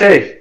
Já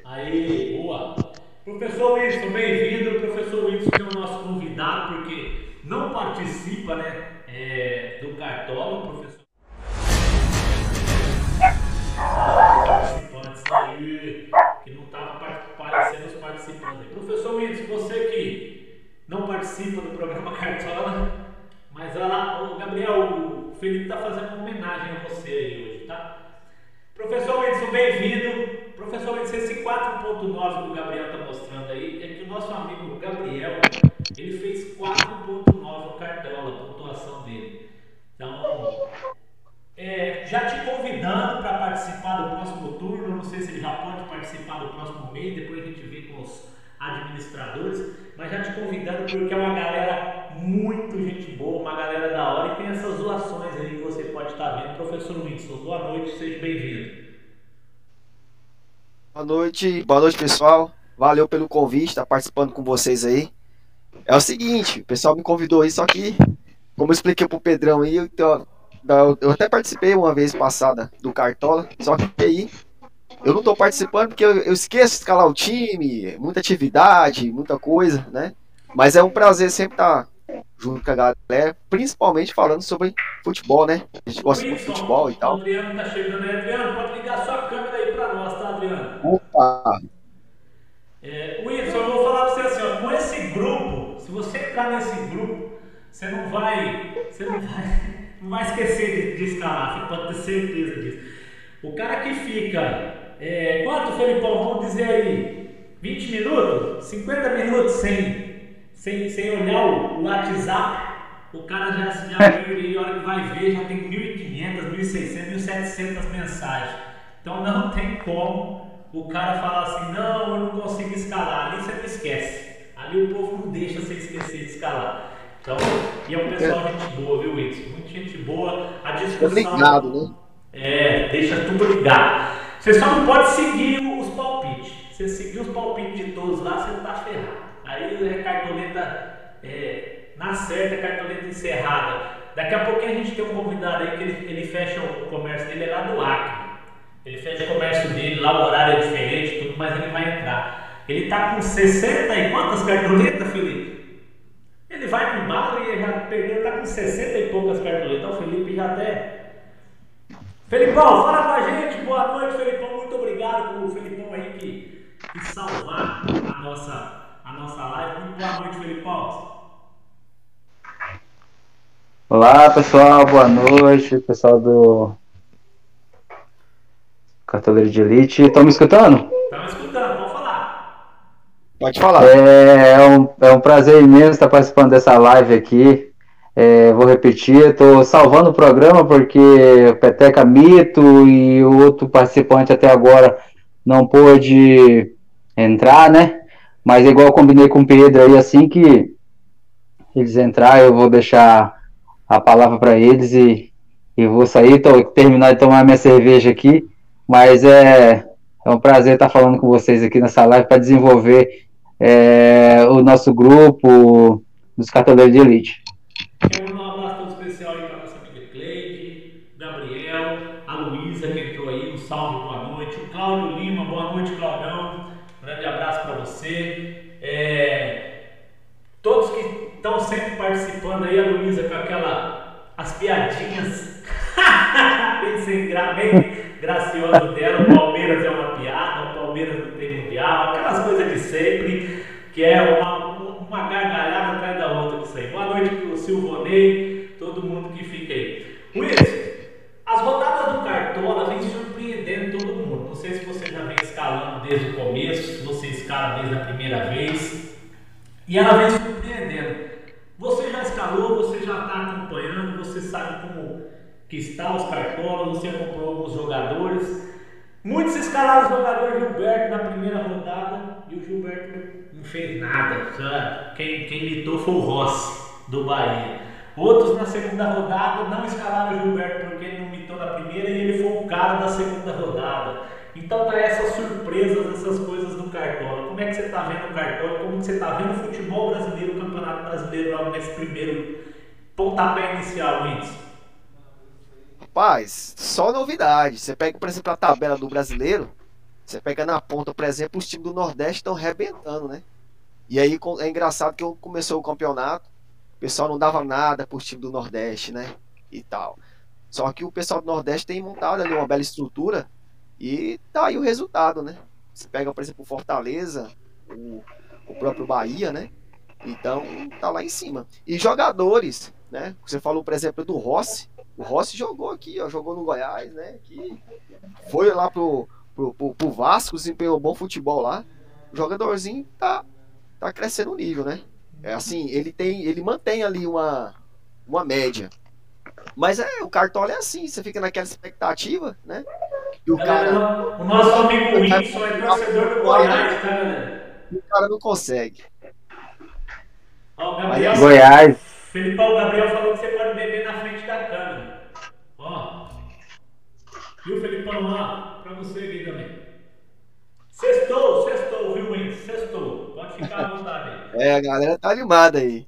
turno, não sei se ele já pode participar do próximo mês, depois a gente vê com os administradores, mas já te convidando porque é uma galera muito gente boa, uma galera da hora e tem essas zoações aí que você pode estar vendo. Professor Wilson, boa noite, seja bem-vindo. Boa noite, boa noite pessoal. Valeu pelo convite, estar participando com vocês aí. É o seguinte, o pessoal me convidou aí, só que, como eu expliquei pro Pedrão aí, eu, eu, eu até participei uma vez passada do Cartola, só que aí eu não tô participando porque eu, eu esqueço de escalar o time, muita atividade, muita coisa, né? Mas é um prazer sempre estar junto com a galera, principalmente falando sobre futebol, né? A gente gosta muito de futebol e O tal. Adriano tá chegando aí. Adriano, pode ligar sua câmera aí para nós, tá, Adriano? Opa! É, Wilson, eu vou falar pra você assim, ó, com esse grupo, se você entrar nesse grupo, você não vai, você não vai, não vai esquecer de, de escalar, você pode ter certeza disso. O cara que fica, é, quanto, Felipão, vamos dizer aí, 20 minutos, 50 minutos sem, sem, sem olhar o, o WhatsApp, o cara já, já viu e a hora que vai ver, já tem 1.500, 1.600, 1.700 mensagens. Então não tem como o cara falar assim, não, eu não consigo escalar. Ali você não esquece. Ali o povo não deixa você esquecer de escalar. Então, e é um pessoal gente boa, viu, Wilson? Muita gente boa. A discussão. Obrigado, né? É, deixa tudo ligado. Você só não pode seguir os palpites. Você seguir os palpites de todos lá, você tá ferrado. Aí é cartoleta é, na certa, é cartoleta encerrada. Daqui a pouquinho a gente tem um convidado aí que ele, ele fecha o comércio dele é lá do Acre. Ele fecha o comércio dele, lá o horário é diferente, tudo, mas ele vai entrar. Ele tá com 60 e quantas cartoletas, Felipe? Ele vai pro embalo e já perdeu, tá com 60 e poucas cartoletas. O Felipe já até. Felipão, fala com a gente. Boa noite, Felipão. Muito obrigado pelo Felipão aí que, que salvar a nossa, a nossa live. Muito boa noite, Felipão. Olá pessoal, boa noite, pessoal do Cartoleiro de Elite. Estão me escutando? Estamos escutando, pode falar. Pode falar. É, é um, é um prazer imenso estar participando dessa live aqui. É, vou repetir, estou salvando o programa porque Peteca Mito e o outro participante até agora não pôde entrar, né? Mas igual eu combinei com o Pedro aí, assim que eles entrar, eu vou deixar a palavra para eles e, e vou sair, tô, terminar de tomar minha cerveja aqui, mas é, é um prazer estar falando com vocês aqui nessa live para desenvolver é, o nosso grupo dos catadores de elite. Um abraço todo especial aí para nossa amiga Cleide, Gabriel, a Luísa que entrou aí, um salve, boa noite. O Cláudio Lima, boa noite, Claudão. Um grande abraço para você. É, todos que estão sempre participando aí, a Luísa com aquela. as piadinhas bem, sem gra, bem gracioso dela, o Palmeiras é uma piada, o Palmeiras não tem mundial, aquelas coisas de sempre, que é uma Todo mundo que fica aí. Wilson, as rodadas do Cartola vêm surpreendendo todo mundo. Não sei se você já vem escalando desde o começo, se você escala desde a primeira vez. E ela vem surpreendendo. Você já escalou, você já está acompanhando, você sabe como que está os cartolas, você acompanhou alguns jogadores. Muitos escalaram o jogador Gilberto na primeira rodada e o Gilberto não fez nada. Quem, quem imitou foi o Rossi, do Bahia. Outros na segunda rodada não escalaram o Gilberto porque ele não imitou na primeira e ele foi o cara da segunda rodada. Então tá essas surpresas, essas coisas do Cartola. Como é que você está vendo o Cartola? Como que você está vendo o futebol brasileiro, o campeonato brasileiro logo nesse primeiro pontapé inicial, Wins? Rapaz, só novidade. Você pega, por exemplo, a tabela do brasileiro. Você pega na ponta, por exemplo, os times do Nordeste estão rebentando, né? E aí é engraçado que começou o campeonato, o pessoal não dava nada para os times do Nordeste, né? E tal. Só que o pessoal do Nordeste tem montado ali uma bela estrutura e tá aí o resultado, né? Você pega, por exemplo, o Fortaleza, o, o próprio Bahia, né? Então tá lá em cima. E jogadores, né? Você falou, por exemplo, do Rossi. O Rossi jogou aqui, ó, jogou no Goiás, né? Que foi lá pro, pro, pro, pro Vasco, desempenhou bom futebol lá. O jogadorzinho tá, tá crescendo o nível, né? É assim, ele tem, ele mantém ali uma, uma média. Mas é, o Cartola é assim, você fica naquela expectativa, né? E o cara. O nosso amigo Wilson é torcedor do Goiás, tá, galera? O cara não consegue. Ó, Gabriel, Goiás. Felipão, Gabriel falou que você pode beber na frente da câmera. Ó. Viu, Felipão? Ó, pra você aqui também. Sextou, sextou, viu, Wins? Sextou. Pode ficar à vontade aí. É, a galera tá animada aí.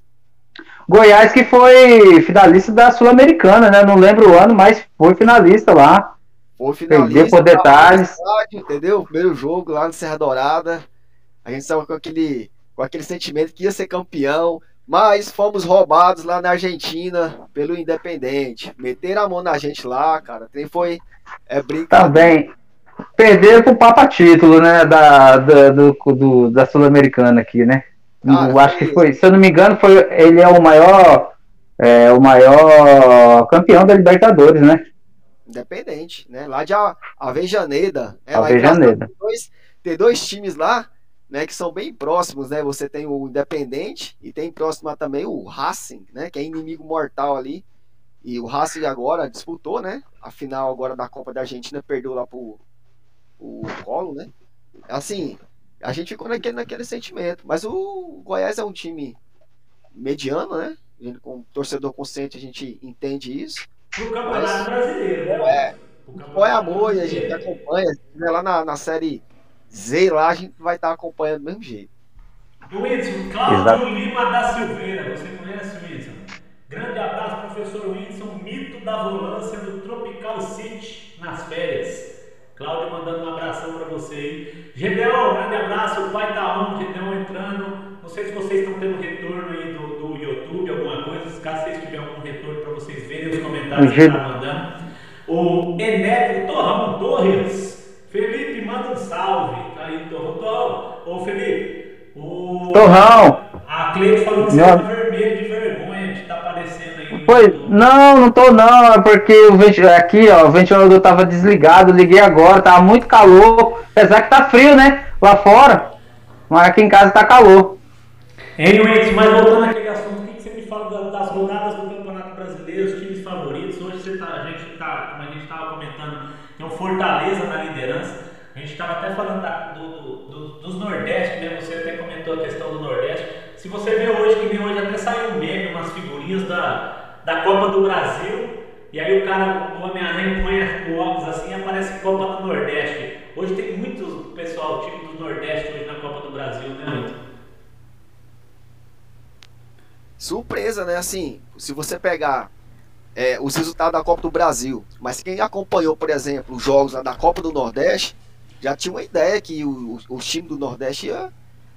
Goiás que foi finalista da Sul-Americana, né? Não lembro o ano, mas foi finalista lá. Foi finalista. Perdeu por detalhes. Entendeu? Primeiro jogo lá no Serra Dourada. A gente estava com aquele, com aquele sentimento que ia ser campeão. Mas fomos roubados lá na Argentina pelo Independente. Meteram a mão na gente lá, cara. Tem foi. É brincadeira. Também. Perderam pro Papa Título, né? Da, da, do, do- da Sul-Americana aqui, né? Cara, eu acho que foi- se eu não me engano, foi, ele é o maior, é, o maior campeão da Libertadores, né? Independente, né? Lá de A- Avejaneda. É, lá Avejaneda. Tem dois, tem dois times lá, né? Que são bem próximos, né? Você tem o Independente e tem próximo também o Racing, né? Que é inimigo mortal ali. E o Racing agora disputou, né? A final agora da Copa da Argentina, perdeu lá pro, pro Colo, né? Assim, a gente ficou naquele, naquele sentimento. Mas o Goiás é um time mediano, né? A gente, Com torcedor consciente, a gente entende isso. Pro Campeonato Brasileiro, né? É. É amor e a gente acompanha. Se tiver lá na, na série Z lá, a gente vai estar acompanhando do mesmo jeito. Wilson, Cláudio Exato. Lima da Silveira, você conhece o Wilson? Grande abraço, professor Wilson, mito da volância do Tropical City nas férias. Cláudio mandando um abração para você aí. Gedeon, grande abraço, o pai tá on, Gedeon entrando. Não sei se vocês estão tendo retorno aí do, do YouTube, alguma coisa. Caso vocês tiverem algum retorno para vocês verem os comentários que tá mandando. O Enéco Torrão Torres. Felipe, manda um salve. Tá aí, Torrão. Torrão. Ô, Felipe. O... Torrão! A Cleide falou que você tá vermelho de vergonha de estar aparecendo aí. no Pois, não, não tô não, é porque o venti- aqui, ó, o ventilador tava desligado, liguei agora, tava muito calor, apesar que tá frio, né, lá fora, mas aqui em casa tá calor. Anyways, mas voltando àquele assunto, o que você me fala da- das rodadas do Campeonato Brasileiro, os times favoritos? Hoje você tá, a gente tá, como a gente estava comentando, tem o Fortaleza na liderança. A gente estava até falando da- do- do- do- dos Nordeste, né? Você até comentou a questão do Nordeste. Se você vê hoje, que nem hoje até saiu um meme, umas figurinhas da, da Copa do Brasil, e aí o cara, o Homem-Aranha põe o óculos assim e aparece Copa do Nordeste. Hoje tem muito pessoal, time do Nordeste hoje na Copa do Brasil, né, Milton? surpresa, né? Assim, se você pegar é, os resultados da Copa do Brasil, mas quem acompanhou, por exemplo, os jogos da Copa do Nordeste, já tinha uma ideia que o, o, o time do Nordeste ia,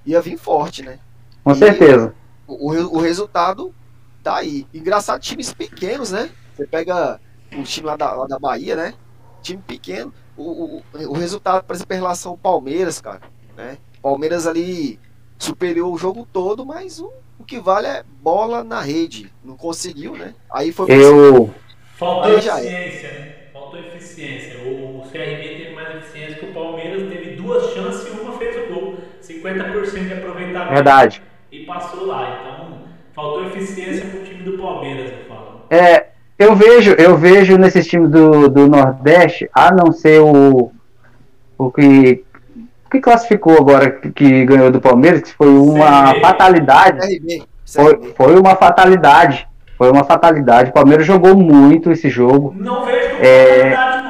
ia vir forte, né? Com e certeza. O, o, o resultado tá aí. Engraçado, times pequenos, né? Você pega o time lá da, lá da Bahia, né? Time pequeno. O, o, o resultado, por exemplo, em relação ao Palmeiras, cara, né? Palmeiras ali superior o jogo todo, mas o, o que vale é bola na rede. Não conseguiu, né? Aí foi. Eu. Faltou Aí eficiência, né? Faltou eficiência. O CRB teve mais eficiência que o Palmeiras, teve duas chances e uma fez o gol. 50% de aproveitamento. Verdade. E passou lá. Então, faltou eficiência pro time do Palmeiras, eu falo. É, eu vejo, eu vejo nesses times do, do Nordeste, a não ser o, o que que classificou agora, que ganhou do Palmeiras, que foi uma fatalidade. Foi, foi uma fatalidade. Foi uma fatalidade. O Palmeiras jogou muito esse jogo. Não vejo como é...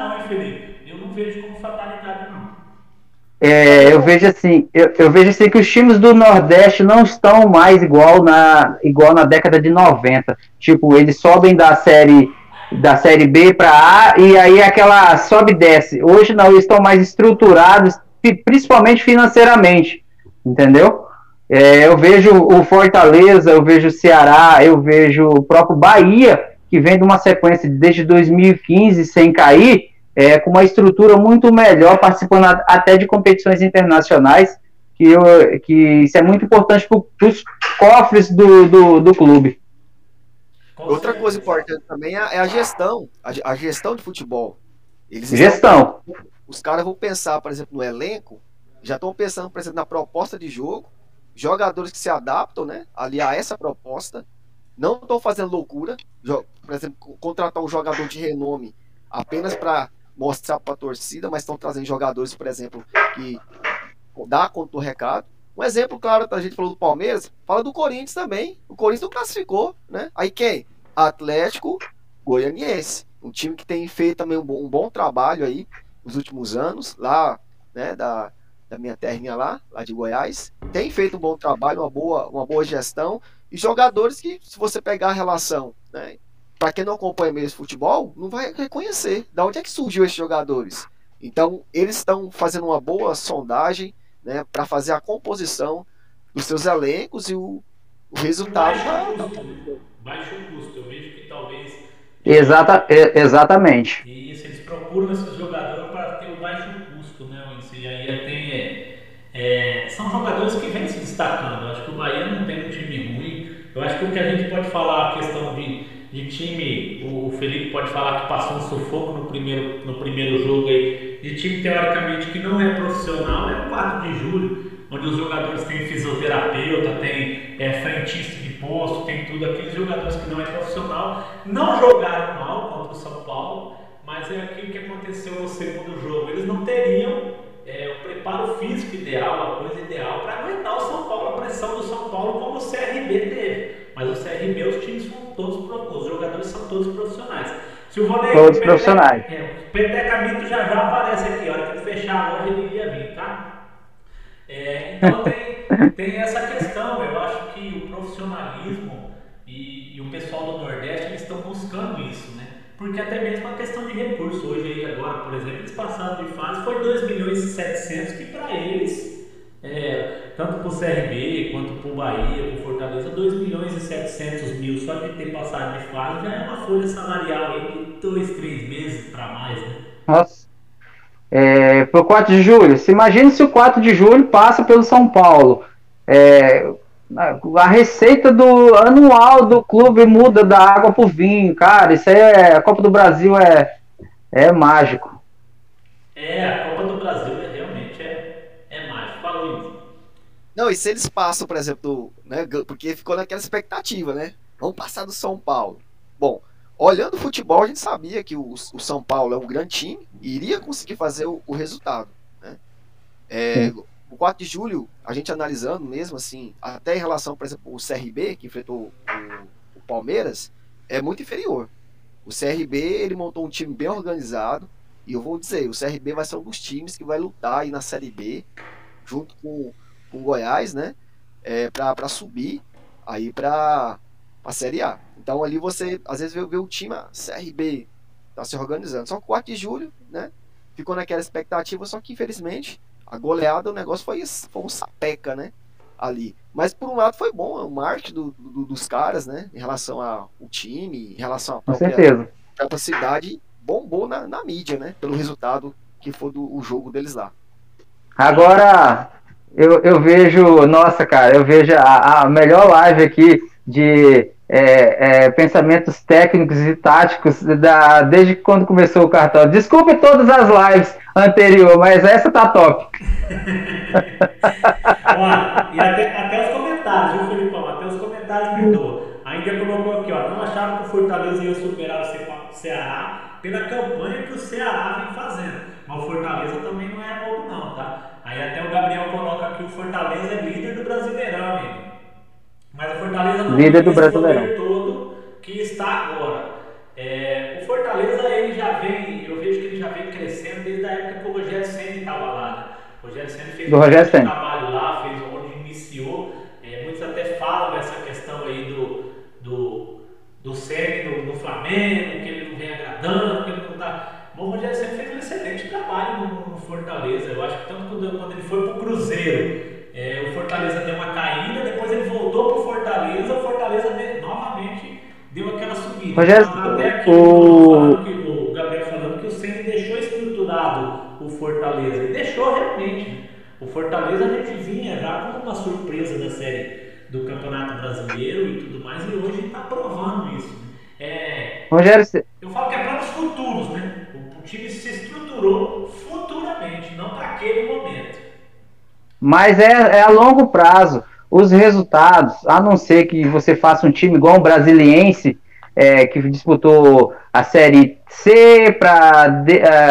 É, eu vejo assim, eu, eu, vejo assim que os times do Nordeste não estão mais igual na, igual na década de 90. Tipo, eles sobem da série da série B para A e aí aquela sobe e desce. Hoje não, eles estão mais estruturados, principalmente financeiramente, entendeu? É, eu vejo o Fortaleza, eu vejo o Ceará, eu vejo o próprio Bahia, que vem de uma sequência desde 2015 sem cair, é, com uma estrutura muito melhor, participando até de competições internacionais, que, eu, que isso é muito importante para os cofres do, do, do, clube. Outra coisa importante também é a gestão, a, a gestão de futebol. Eles gestão. Estão, os caras vão pensar, por exemplo, no elenco, já estão pensando, por exemplo, na proposta de jogo, jogadores que se adaptam, né, ali a essa proposta, não estão fazendo loucura, por exemplo, contratar um jogador de renome apenas para mostrar para a torcida, mas estão trazendo jogadores, por exemplo, que dá conta do recado. Um exemplo claro, a gente falou do Palmeiras, fala do Corinthians também. O Corinthians não classificou, né? Aí quem? Atlético Goianiense. Um time que tem feito também um bom, um bom trabalho aí nos últimos anos, lá, né, da, da minha terrinha lá, lá de Goiás. Tem feito um bom trabalho, uma boa, uma boa gestão. E jogadores que, se você pegar a relação, né, para quem não acompanha mesmo futebol, não vai reconhecer de onde é que surgiu esses jogadores. Então, eles estão fazendo uma boa sondagem né, para fazer a composição dos seus elencos e o, o resultado. Baixo custo, né? baixo custo. Eu vejo que talvez. Exata, exatamente. Isso, eles procuram esses jogadores É, são jogadores que vêm se destacando. Eu acho que o Bahia não tem um time ruim. Eu acho que o que a gente pode falar, a questão de, de time, o Felipe pode falar que passou um sufoco no primeiro, no primeiro jogo aí, de time teoricamente que não é profissional, é o 4 de julho, onde os jogadores têm fisioterapeuta, tem é, frentista de posto, tem tudo, aqueles jogadores que não é profissional, não jogaram mal contra o São Paulo, mas é aquilo que aconteceu no segundo jogo. Eles não teriam é, o preparo físico ideal, a coisa ideal para aguentar o São Paulo, a pressão do São Paulo como o CRB teve. Mas o CRB, os times são todos, os jogadores são todos profissionais. Se o Vonei, todos Pete, profissionais. É, o Peteca Mito já já aparece aqui, a hora que fechar a loja ele iria vir, tá? É, então tem, tem essa questão, eu acho que o profissionalismo e, e o pessoal do Nordeste eles estão buscando isso, né? porque até mesmo a questão de recurso hoje aí agora, por exemplo, eles passaram de fase, foi 2 milhões e 700 que para eles, é, tanto para o CRB quanto para o Bahia, para o Fortaleza, 2 milhões e 700 mil só de ter passado de fase já é uma folha salarial aí de 2, 3 meses para mais, né? Nossa. É, pro 4 de julho, se imagine se o 4 de julho passa pelo São Paulo. É, a receita do anual do clube muda da água pro vinho, cara. Isso aí é. A Copa do Brasil é, é mágico. É, a Copa do Brasil Não, e se eles passam, por exemplo, né, porque ficou naquela expectativa, né? Vamos passar do São Paulo. Bom, olhando o futebol, a gente sabia que o, o São Paulo é um grande time e iria conseguir fazer o, o resultado. Né? É, o 4 de julho, a gente analisando mesmo assim, até em relação, por exemplo, o CRB, que enfrentou o, o Palmeiras, é muito inferior. O CRB, ele montou um time bem organizado, e eu vou dizer, o CRB vai ser um dos times que vai lutar aí na Série B, junto com, com Goiás, né? É, para subir aí para a Série A. Então ali você, às vezes, vê, vê o time, a CRB, tá se organizando. Só que o 4 de julho, né? Ficou naquela expectativa, só que infelizmente a goleada, o negócio foi, foi um sapeca, né? Ali. Mas por um lado foi bom, o marketing do, do, dos caras, né? Em relação ao time, em relação à própria, própria cidade, bombou na, na mídia, né? Pelo resultado que foi do o jogo deles lá. Agora, eu, eu vejo, nossa, cara, eu vejo a, a melhor live aqui de é, é, pensamentos técnicos e táticos da, desde quando começou o cartão. Desculpe todas as lives anteriores, mas essa tá top. ó, e até, até os comentários, viu, Felipão? Até os comentários perdoam. Ainda colocou aqui, ó, não acharam que o Fortaleza ia superar o Ceará pela campanha que o Ceará vem fazendo. Mas o Fortaleza também não é novo, não, tá? Aí até o Gabriel coloca aqui o Fortaleza é líder do Brasileirão, amigo. Mas o Fortaleza não líder do Brasileirão. todo que está agora. É, o Fortaleza ele já vem, eu vejo que ele já vem crescendo desde a época que o Rogério Senna estava lá. Né? O Rogério Senna fez do um trabalho lá, fez onde iniciou. É, muitos até falam essa questão aí do, do, do Senna no, no Flamengo, que ele não vem agradando, que ele não está o Rogério sempre fez um excelente trabalho no, no Fortaleza. Eu acho que tanto quando, quando ele foi para o Cruzeiro, é, o Fortaleza deu uma caída, depois ele voltou para o Fortaleza, o Fortaleza novamente deu aquela subida. Rogério, até aqui o... o Gabriel falando que o Ceni deixou estruturado o Fortaleza. E deixou realmente. O Fortaleza a gente vinha já como uma surpresa da série do Campeonato Brasileiro e tudo mais, e hoje está provando isso. É, Rogério, eu falo que é para os futuros, né? time se estruturou futuramente, não para aquele momento. Mas é, é a longo prazo. Os resultados, a não ser que você faça um time igual um Brasiliense, é, que disputou a série C para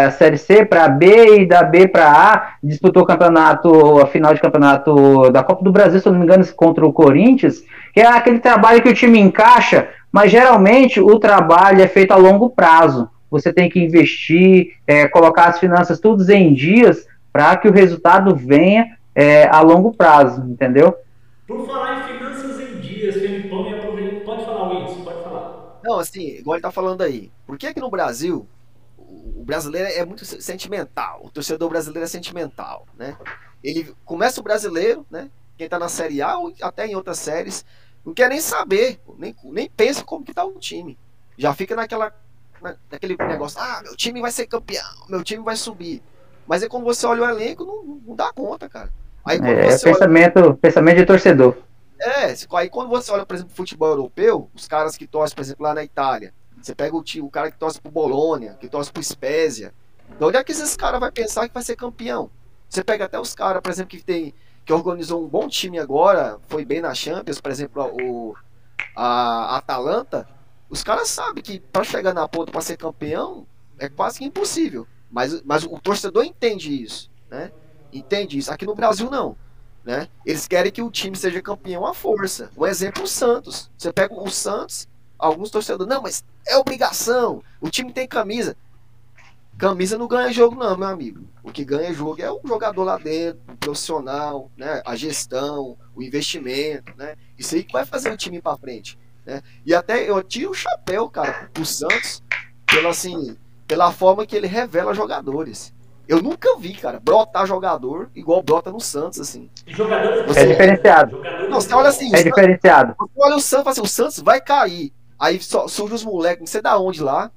a série C para B e da B para A, disputou o campeonato, a final de campeonato da Copa do Brasil, se eu não me engano, contra o Corinthians, que é aquele trabalho que o time encaixa, mas geralmente o trabalho é feito a longo prazo você tem que investir, é, colocar as finanças todos em dias para que o resultado venha é, a longo prazo, entendeu? Por falar em finanças em dias, Felipão, me aproveita. Pode falar, Wilson, pode falar. Não, assim, igual ele tá falando aí. Por que que no Brasil o brasileiro é muito sentimental? O torcedor brasileiro é sentimental, né? Ele começa o brasileiro, né? Quem tá na Série A ou até em outras séries, não quer nem saber, nem, nem pensa como que tá o time. Já fica naquela naquele negócio, ah, meu time vai ser campeão, meu time vai subir. Mas é quando você olha o elenco, não, não dá conta, cara. Aí, é, pensamento, olha... pensamento de torcedor. É, aí quando você olha, por exemplo, futebol europeu, os caras que torcem, por exemplo, lá na Itália, você pega o, time, o cara que torce pro Bolonha, que torce pro Spezia. De onde é que esses caras vão pensar que vai ser campeão? Você pega até os caras, por exemplo, que tem que organizou um bom time agora, foi bem na Champions, por exemplo, o a Atalanta, os caras sabem que para chegar na ponta para ser campeão é quase que impossível. Mas, mas o torcedor entende isso, né? Entende isso. Aqui no Brasil não, né? Eles querem que o time seja campeão à força. Um exemplo o Santos. Você pega o Santos, alguns torcedores, não, mas é obrigação. O time tem camisa. Camisa não ganha jogo não, meu amigo. O que ganha jogo é o jogador lá dentro, o profissional, né? A gestão, o investimento, né? Isso aí que vai fazer o time para frente. Né? E até eu tiro o chapéu, cara, pro Santos, pela, assim, pela forma que ele revela jogadores. Eu nunca vi, cara, brotar jogador igual brota no Santos, assim. Você, é diferenciado. Não, você olha assim. É diferenciado. Você olha o Santos, assim, o Santos vai cair. Aí só, surge os moleques, não sei da onde lá,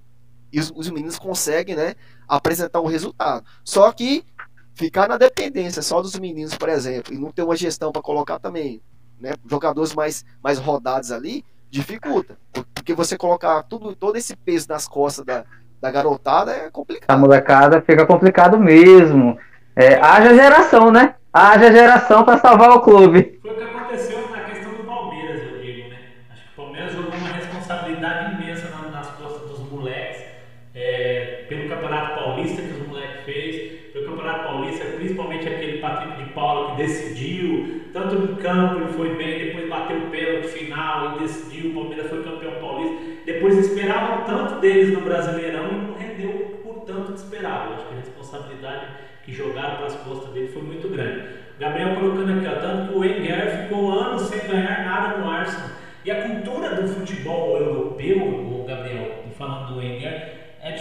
e os, os meninos conseguem, né, apresentar um resultado. Só que ficar na dependência só dos meninos, por exemplo, e não ter uma gestão para colocar também, né, jogadores mais, mais rodados ali, dificulta. Porque você colocar tudo, todo esse peso nas costas da, da garotada é complicado. A molecada fica complicado mesmo. É, haja geração, né? Haja geração para salvar o clube. Foi o que aconteceu na questão do Palmeiras, eu digo, né? Acho que o Palmeiras jogou uma responsabilidade imensa nas costas dos moleques, é, pelo Campeonato Paulista que os moleques fez, pelo Campeonato Paulista, principalmente aquele Patrick de Paula que decidiu, tanto no campo ele foi bem, depois bateu o pênalti final e decidiu, o Palmeiras foi campeão paulista. Depois esperavam tanto deles no Brasileirão e não rendeu por tanto que esperavam. Acho que a responsabilidade que jogaram para as costas dele foi muito grande. Gabriel colocando aqui, ó, tanto que o Wenger ficou anos sem ganhar nada no Arsenal. E a cultura do futebol europeu, o Gabriel, falando do Wenger, é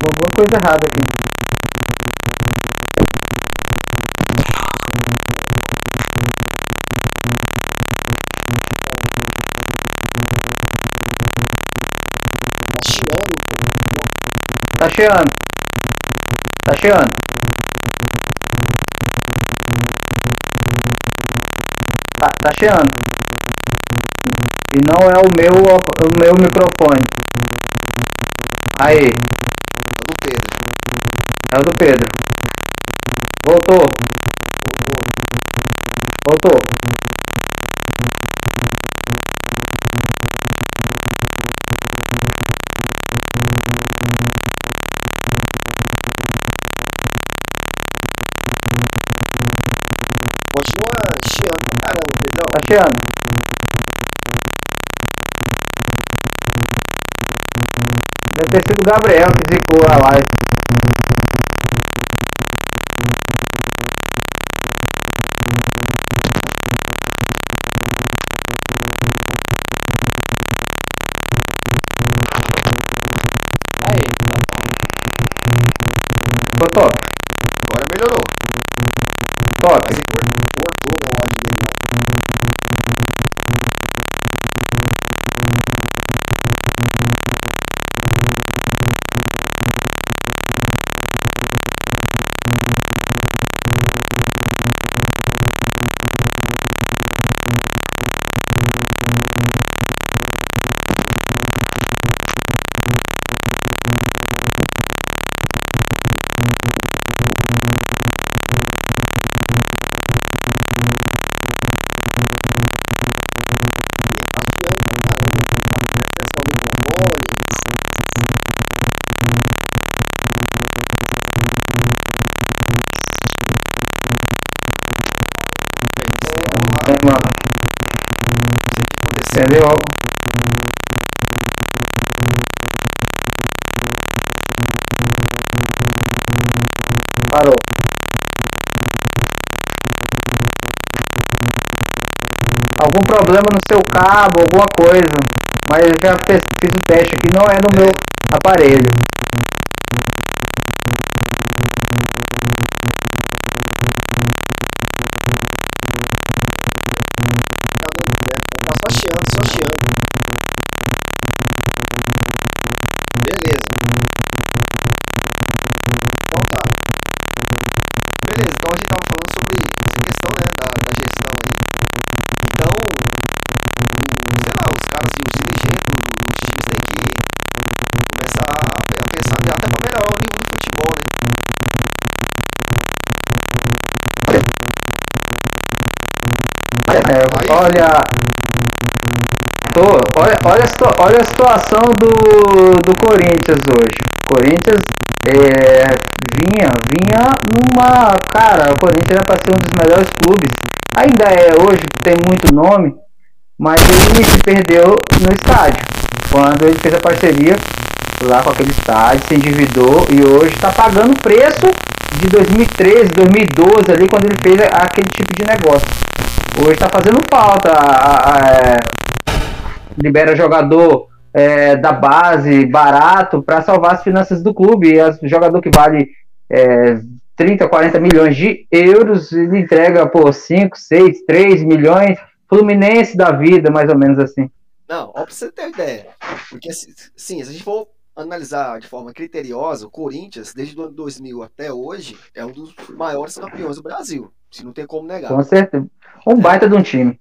Alguma coisa errada aqui. Tá cheando. Tá cheando. Tá, tá cheando. E não é o meu, o meu microfone. Aí, é do Pedro. é o do Pedro. Voltou, voltou. Tá cheando. Deve ter sido o Gabriel que zicou a live. Aí, tá top. Ficou top, Agora melhorou. top. Sei o que aconteceu. entendeu? Parou. Algum problema no seu cabo, alguma coisa. Mas eu já fiz, fiz o teste aqui, não é no meu aparelho. É, olha. Tô, olha, olha, olha a situação do, do Corinthians hoje. Corinthians é, vinha, vinha numa. Cara, o Corinthians era para ser um dos melhores clubes. Ainda é hoje, tem muito nome, mas ele se perdeu no estádio. Quando ele fez a parceria lá com aquele estádio, se endividou e hoje está pagando o preço de 2013, 2012 ali, quando ele fez aquele tipo de negócio. Hoje tá fazendo falta. a- a- é, libera jogador é, da base barato para salvar as finanças do clube. E as- jogador que vale é, 30, 40 milhões de euros, ele entrega por 5, 6, 3 milhões. Fluminense da vida, mais ou menos assim. Não, ó, pra você ter uma ideia. Porque, se- sim, se a gente for analisar de forma criteriosa, o Corinthians, desde o ano 2000 até hoje, é um dos maiores campeões do Brasil. Se não tem como negar. Com certeza. Um baita de um time.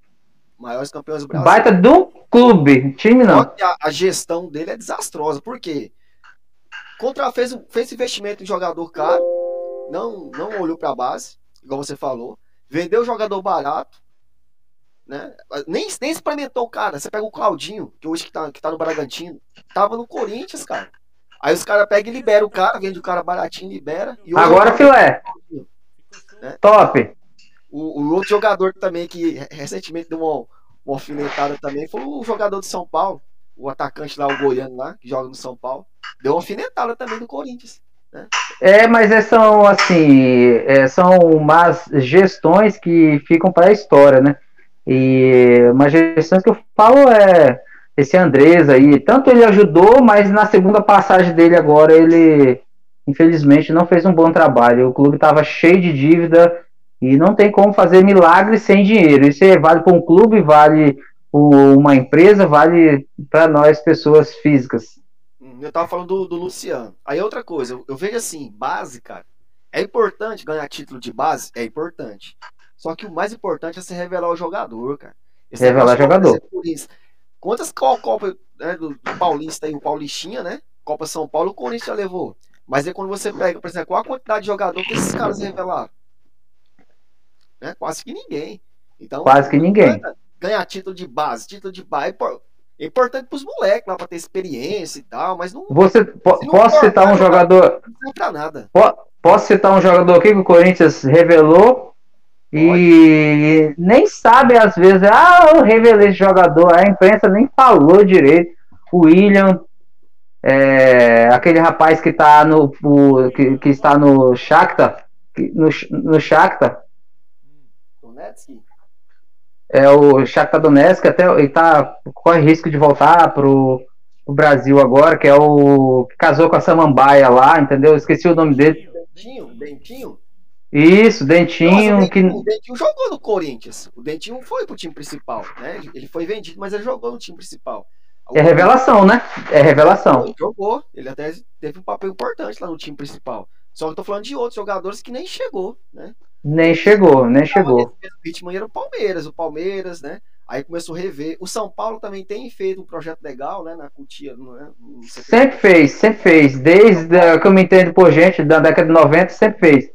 Maiores campeões do Brasil. Baita do clube. Time Só não. que a, a gestão dele é desastrosa. Por quê? Contra, fez, fez investimento em jogador caro, não, não olhou pra base, igual você falou. Vendeu jogador barato, né? Nem, nem experimentou o cara. Você pega o Claudinho, que hoje que tá, que tá no Bragantino, tava no Corinthians, cara. Aí os caras pegam e liberam o cara, vende o cara baratinho, libera. E Agora, é o- filé. Né? Top. O, o outro jogador também que re- recentemente deu uma, uma alfinetada também foi o jogador de São Paulo, o atacante lá, o goiano lá, que joga no São Paulo. Deu uma alfinetada também no Corinthians. É, mas é, são assim, é, são más gestões que ficam para a história, né? E umas gestões que eu falo é esse Andrés aí, tanto ele ajudou, mas na segunda passagem dele agora ele infelizmente não fez um bom trabalho. O clube estava cheio de dívida e não tem como fazer milagre sem dinheiro. Isso é, vale para um clube, vale para uma empresa, vale para nós pessoas físicas. Hum, Eu tava falando do, do Luciano. Aí outra coisa, eu, eu vejo assim, base, cara. É importante ganhar título de base? É importante. Só que o mais importante é se revelar o jogador, cara. Esse Revelar jogador. Copa por isso. Quantas Copas né, do, do Paulista aí, o Paulistinha, né? Copa São Paulo, o Corinthians já levou. Mas aí quando você pega, por exemplo, qual a quantidade de jogador que esses caras revelaram? Né? Quase que ninguém. Então, Quase que não ninguém. Ganhar título de base, título de base. É impor- importante pros moleques lá pra ter experiência e tal, mas não, não Você po- não posso citar um jogador, serve pra nada. posso citar um jogador aqui que o Corinthians revelou e nem sabe às vezes, ah, eu revelei esse jogador, a imprensa nem falou direito. O William, é, aquele rapaz que tá no o- que, que está no Shakhtar, no, no Shakhtar, Donetsky? é o Shakhtar Donetsk, até ele tá corre risco de voltar pro, pro Brasil agora, que é o que casou com a Samambaia lá, entendeu? Eu Esqueci o nome dele. Dentinho? Dentinho? Isso, Nossa, Dentinho, o que Dentinho, o Dentinho jogou no Corinthians. O Dentinho foi pro time principal, né? Ele foi vendido, mas ele jogou no time principal. é revelação, né? É revelação. Ele jogou. Ele até teve um papel importante lá no time principal. Só que eu tô falando de outros jogadores que nem chegou, né? Nem chegou, nem chegou. Aí era o Palmeiras, o Palmeiras, né? Aí começou a rever. O São Paulo também tem feito um projeto legal, né? Na Cutia, não é? Sempre fez, sempre fez. Desde eh, que eu me entendo por gente, da década de 90, sempre fez.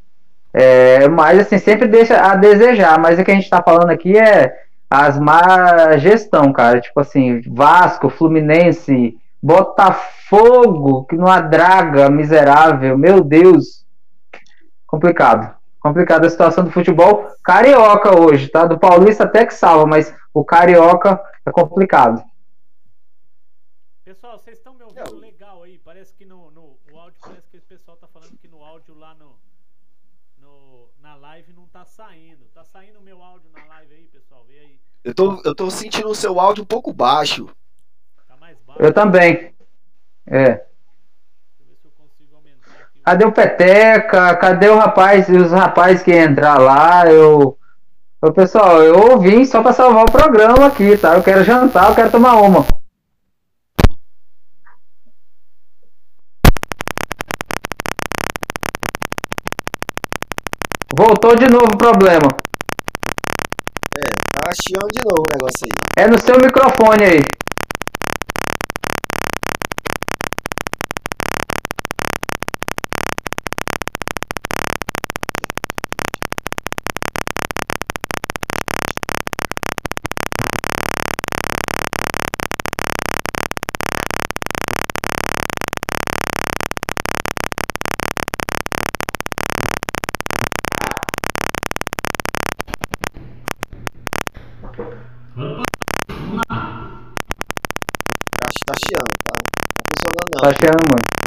É, mas assim, sempre deixa a desejar. Mas o que a gente tá falando aqui é as má gestão, cara. Tipo assim, Vasco, Fluminense, Botafogo, que não draga miserável, meu Deus. Complicado. Complicada a situação do futebol carioca hoje, tá? Do Paulista até que salva, mas o carioca é complicado. Pessoal, vocês estão me ouvindo Não. legal aí? Parece que no, no o áudio, parece que o pessoal tá falando que no áudio lá no, no na live não tá saindo. Tá saindo o meu áudio na live aí, pessoal? Vê aí. Eu tô, eu tô sentindo o seu áudio um pouco baixo. Tá mais baixo. Eu também. É. Deixa eu ver se eu consigo aumentar aqui. Cadê o Peteca? Cadê o rapaz? Os rapazes que entrar lá? Eu. Ô, pessoal, eu vim só pra salvar o programa aqui, tá? Eu quero jantar, eu quero tomar uma. Voltou de novo o problema. Tá chiando de novo o negócio aí. É no seu microfone aí. Tá, tá chiando, tá? Não tá funcionando não. Tá cheirando muito.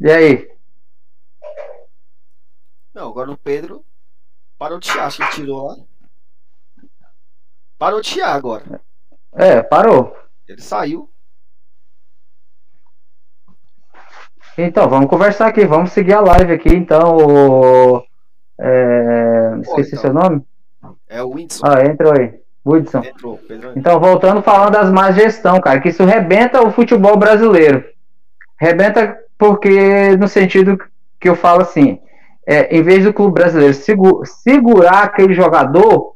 E aí? Não, agora o Pedro parou de chiar, acho que ele tirou lá. Parou de chiar agora. É, parou. Ele saiu. Então, vamos conversar aqui, vamos seguir a live aqui, então. o- é, esqueci então. seu nome? É o Whindersson. Ah, entrou aí. Woodson. Entrou, Pedro. Então, voltando falando das más gestão, cara, que isso rebenta o futebol brasileiro. Rebenta porque, no sentido que eu falo assim, é, em vez do clube brasileiro segu- segurar aquele jogador,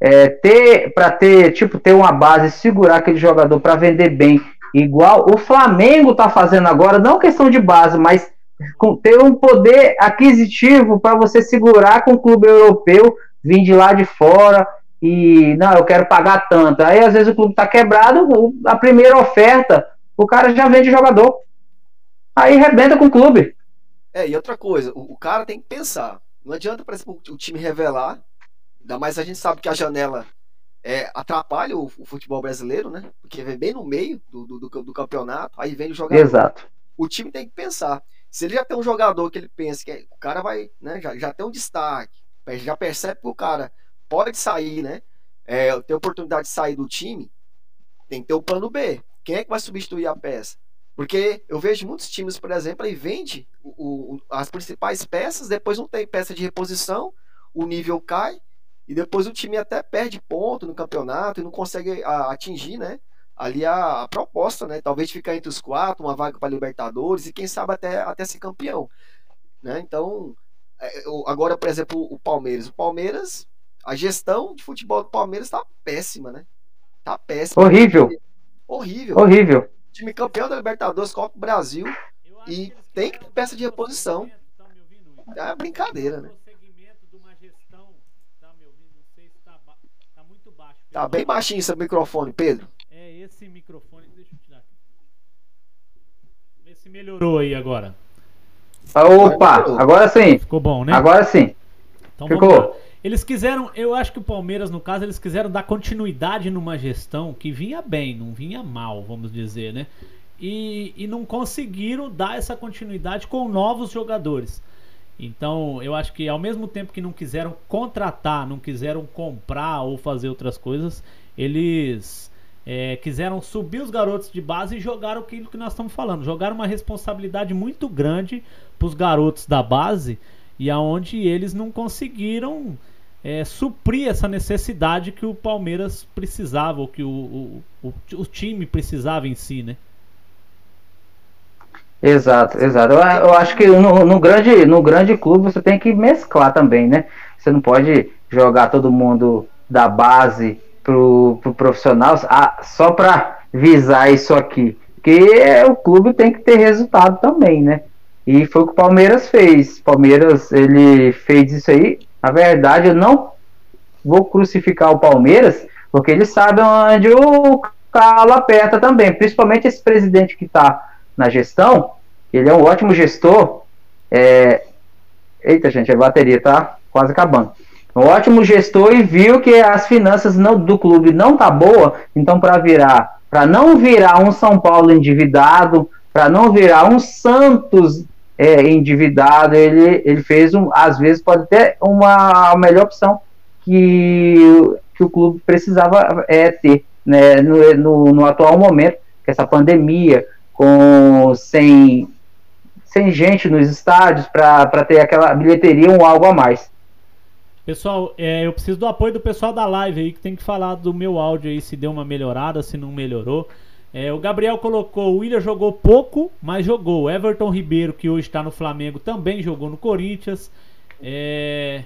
é, ter para ter tipo ter uma base, segurar aquele jogador para vender bem, igual o Flamengo tá fazendo agora, não questão de base, mas com, ter um poder aquisitivo para você segurar com o clube europeu, vir de lá de fora e não, eu quero pagar tanto. Aí às vezes o clube tá quebrado, a primeira oferta, o cara já vende jogador. aí rebenta com o clube. É, e outra coisa, o, o cara tem que pensar. Não adianta, por exemplo, o time revelar. Ainda mais a gente sabe que a janela é, atrapalha o, o futebol brasileiro, né? Porque vem bem no meio do, do, do, campeonato, aí vem o jogador. Exato. O time tem que pensar. Se ele já tem um jogador que ele pensa que é- o cara vai, né? Já, já tem um destaque, já percebe que o cara pode sair, né? É, ter oportunidade de sair do time, tem que ter o plano B. Quem é que vai substituir a peça? Porque eu vejo muitos times, por exemplo, aí vende o, o- as principais peças, depois não tem peça de reposição, o nível cai, e depois o time até perde ponto no campeonato e não consegue a- atingir, né? Ali a, a proposta, né? Talvez ficar entre os quatro, uma vaga para Libertadores e quem sabe até, até ser campeão, né? Então, é, agora, por exemplo, o Palmeiras. O Palmeiras, a gestão de futebol do Palmeiras tá péssima, né? Tá péssima. Horrível. Horrível. Horrível. Time campeão da Libertadores, Copa do Brasil. E tem que ter peça de reposição. É brincadeira, né? Prosseguimento de uma gestão, tá me ouvindo? Não sei se tá, ba- tá muito baixo. Tá bem baixinho seu microfone, Pedro. É esse microfone, deixa eu tirar aqui. Vê se melhorou aí agora. Opa, agora sim. Ficou bom, né? Agora sim. Então Ficou. Eles quiseram, eu acho que o Palmeiras, no caso, eles quiseram dar continuidade numa gestão que vinha bem, não vinha mal, vamos dizer, né? E, e não conseguiram dar essa continuidade com novos jogadores. Então, eu acho que ao mesmo tempo que não quiseram contratar, não quiseram comprar ou fazer outras coisas, eles é, quiseram subir os garotos de base e jogaram aquilo que nós estamos falando. Jogaram uma responsabilidade muito grande para os garotos da base e aonde eles não conseguiram é, suprir essa necessidade que o Palmeiras precisava, ou que o, o, o, o time precisava em si, né? Exato, exato. Eu, eu acho que no, no grande, no grande clube você tem que mesclar também, né? Você não pode jogar todo mundo da base pro, pro profissional ah, só para visar isso aqui. Porque o clube tem que ter resultado também, né? E foi o que o Palmeiras fez. Palmeiras ele fez isso aí. Na verdade, eu não vou crucificar o Palmeiras, porque eles sabem onde o calo aperta também. Principalmente esse presidente que está na gestão, ele é um ótimo gestor. É... Eita, gente, a bateria tá quase acabando. Um ótimo gestor e viu que as finanças não, do clube não tá boa, então para virar, para não virar um São Paulo endividado, para não virar um Santos é, endividado, ele, ele fez um, às vezes pode ter uma melhor opção que, que o clube precisava é, ter né, no, no, no atual momento, que essa pandemia, com sem, sem gente nos estádios para ter aquela bilheteria um algo a mais. Pessoal, é, eu preciso do apoio do pessoal da live aí que tem que falar do meu áudio aí se deu uma melhorada, se não melhorou. É, o Gabriel colocou, o William jogou pouco, mas jogou. Everton Ribeiro, que hoje está no Flamengo, também jogou no Corinthians. É,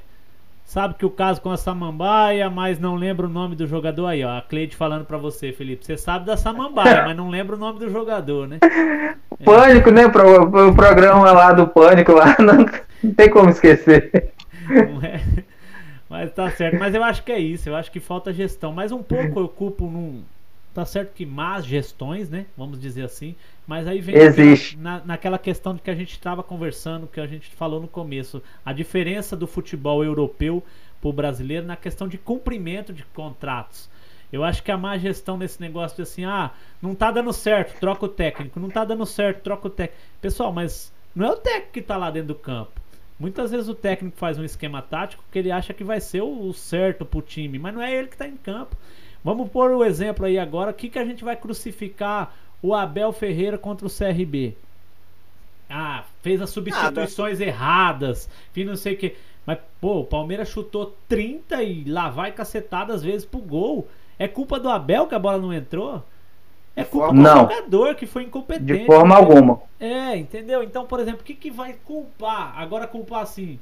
sabe que o caso com a Samambaia, mas não lembra o nome do jogador aí, ó. A Cleide falando pra você, Felipe. Você sabe da Samambaia, mas não lembra o nome do jogador, né? Pânico, né? Pro, o programa lá do Pânico lá, não, não tem como esquecer. É? Mas tá certo. Mas eu acho que é isso. Eu acho que falta gestão. Mas um pouco eu culpo num. Tá certo que más gestões, né? Vamos dizer assim. Mas aí vem Existe. Na, naquela questão de que a gente estava conversando, que a gente falou no começo. A diferença do futebol europeu pro brasileiro na questão de cumprimento de contratos. Eu acho que a má gestão nesse negócio de assim, ah, não tá dando certo, troca o técnico. Não tá dando certo, troca o técnico. Pessoal, mas não é o técnico que tá lá dentro do campo. Muitas vezes o técnico faz um esquema tático que ele acha que vai ser o, o certo pro time, mas não é ele que tá em campo. Vamos pôr o exemplo aí agora, o que, que a gente vai crucificar o Abel Ferreira contra o CRB? Ah, fez as substituições erradas, fiz não sei o que. Mas, pô, o Palmeiras chutou 30 e lá vai cacetada às vezes pro gol. É culpa do Abel que a bola não entrou? É culpa do Não. jogador que foi incompetente. De forma alguma. É, entendeu? Então, por exemplo, o que, que vai culpar? Agora culpar assim,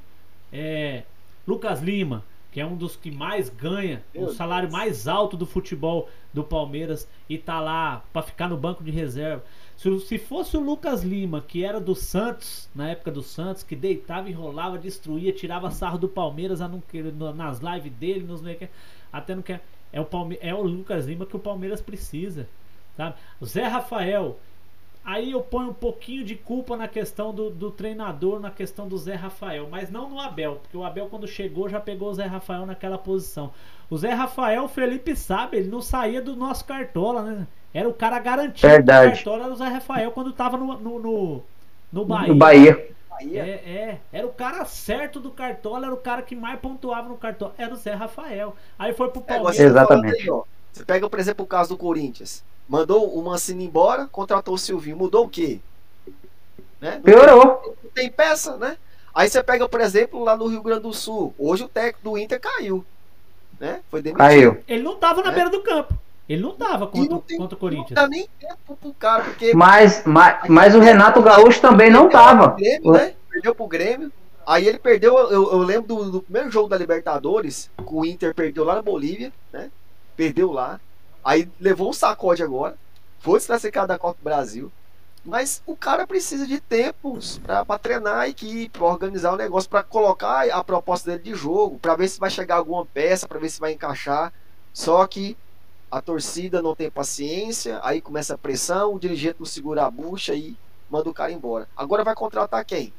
é, Lucas Lima, que é um dos que mais ganha, Meu o salário Deus. mais alto do futebol do Palmeiras e tá lá pra ficar no banco de reserva. Se, se fosse o Lucas Lima, que era do Santos, na época do Santos, que deitava, enrolava, destruía, tirava sarro do Palmeiras a não nas lives dele, nos até não quer. É o, Palme, é o Lucas Lima que o Palmeiras precisa. Sabe? O Zé Rafael, Aí eu ponho um pouquinho de culpa na questão do, do treinador, na questão do Zé Rafael, mas não no Abel, porque o Abel quando chegou já pegou o Zé Rafael naquela posição. O Zé Rafael, o Felipe sabe, ele não saía do nosso cartola, né? Era o cara garantido Verdade. do cartola, era o Zé Rafael quando tava no, no, no, no Bahia. No Bahia. É, é. é, era o cara certo do Cartola, era o cara que mais pontuava no Cartola, era o Zé Rafael. Aí foi pro É, Palmeiras. você tá falando Exatamente. aí, ó. Você pega, por exemplo, o caso do Corinthians. Mandou o Mancini embora, contratou o Silvinho. Mudou o quê? Né? Não Piorou. não tem peça, né? Aí você pega, por exemplo, lá no Rio Grande do Sul. Hoje o técnico do Inter caiu. Né? Foi demitido. Caiu. Ele não tava na É. beira do campo. Ele não tava E contra, não tem- contra o Não Corinthians. dá nem tempo pro cara, porque. Mas, mas, mas o Renato Gaúcho também não perdeu tava. pro Grêmio, né? Perdeu pro Grêmio. Aí ele perdeu, eu, eu lembro do, do primeiro jogo da Libertadores, que o Inter perdeu lá na Bolívia, né? Perdeu lá. Aí levou um sacode agora. Foi desclassificado da Copa do Brasil. Mas o cara precisa de tempos pra treinar a equipe, pra organizar o negócio, pra colocar a proposta dele de jogo, pra ver se vai chegar alguma peça, pra ver se vai encaixar. Só que a torcida não tem paciência, aí começa a pressão, o dirigente não segura a bucha e manda o cara embora. Agora vai contratar quem?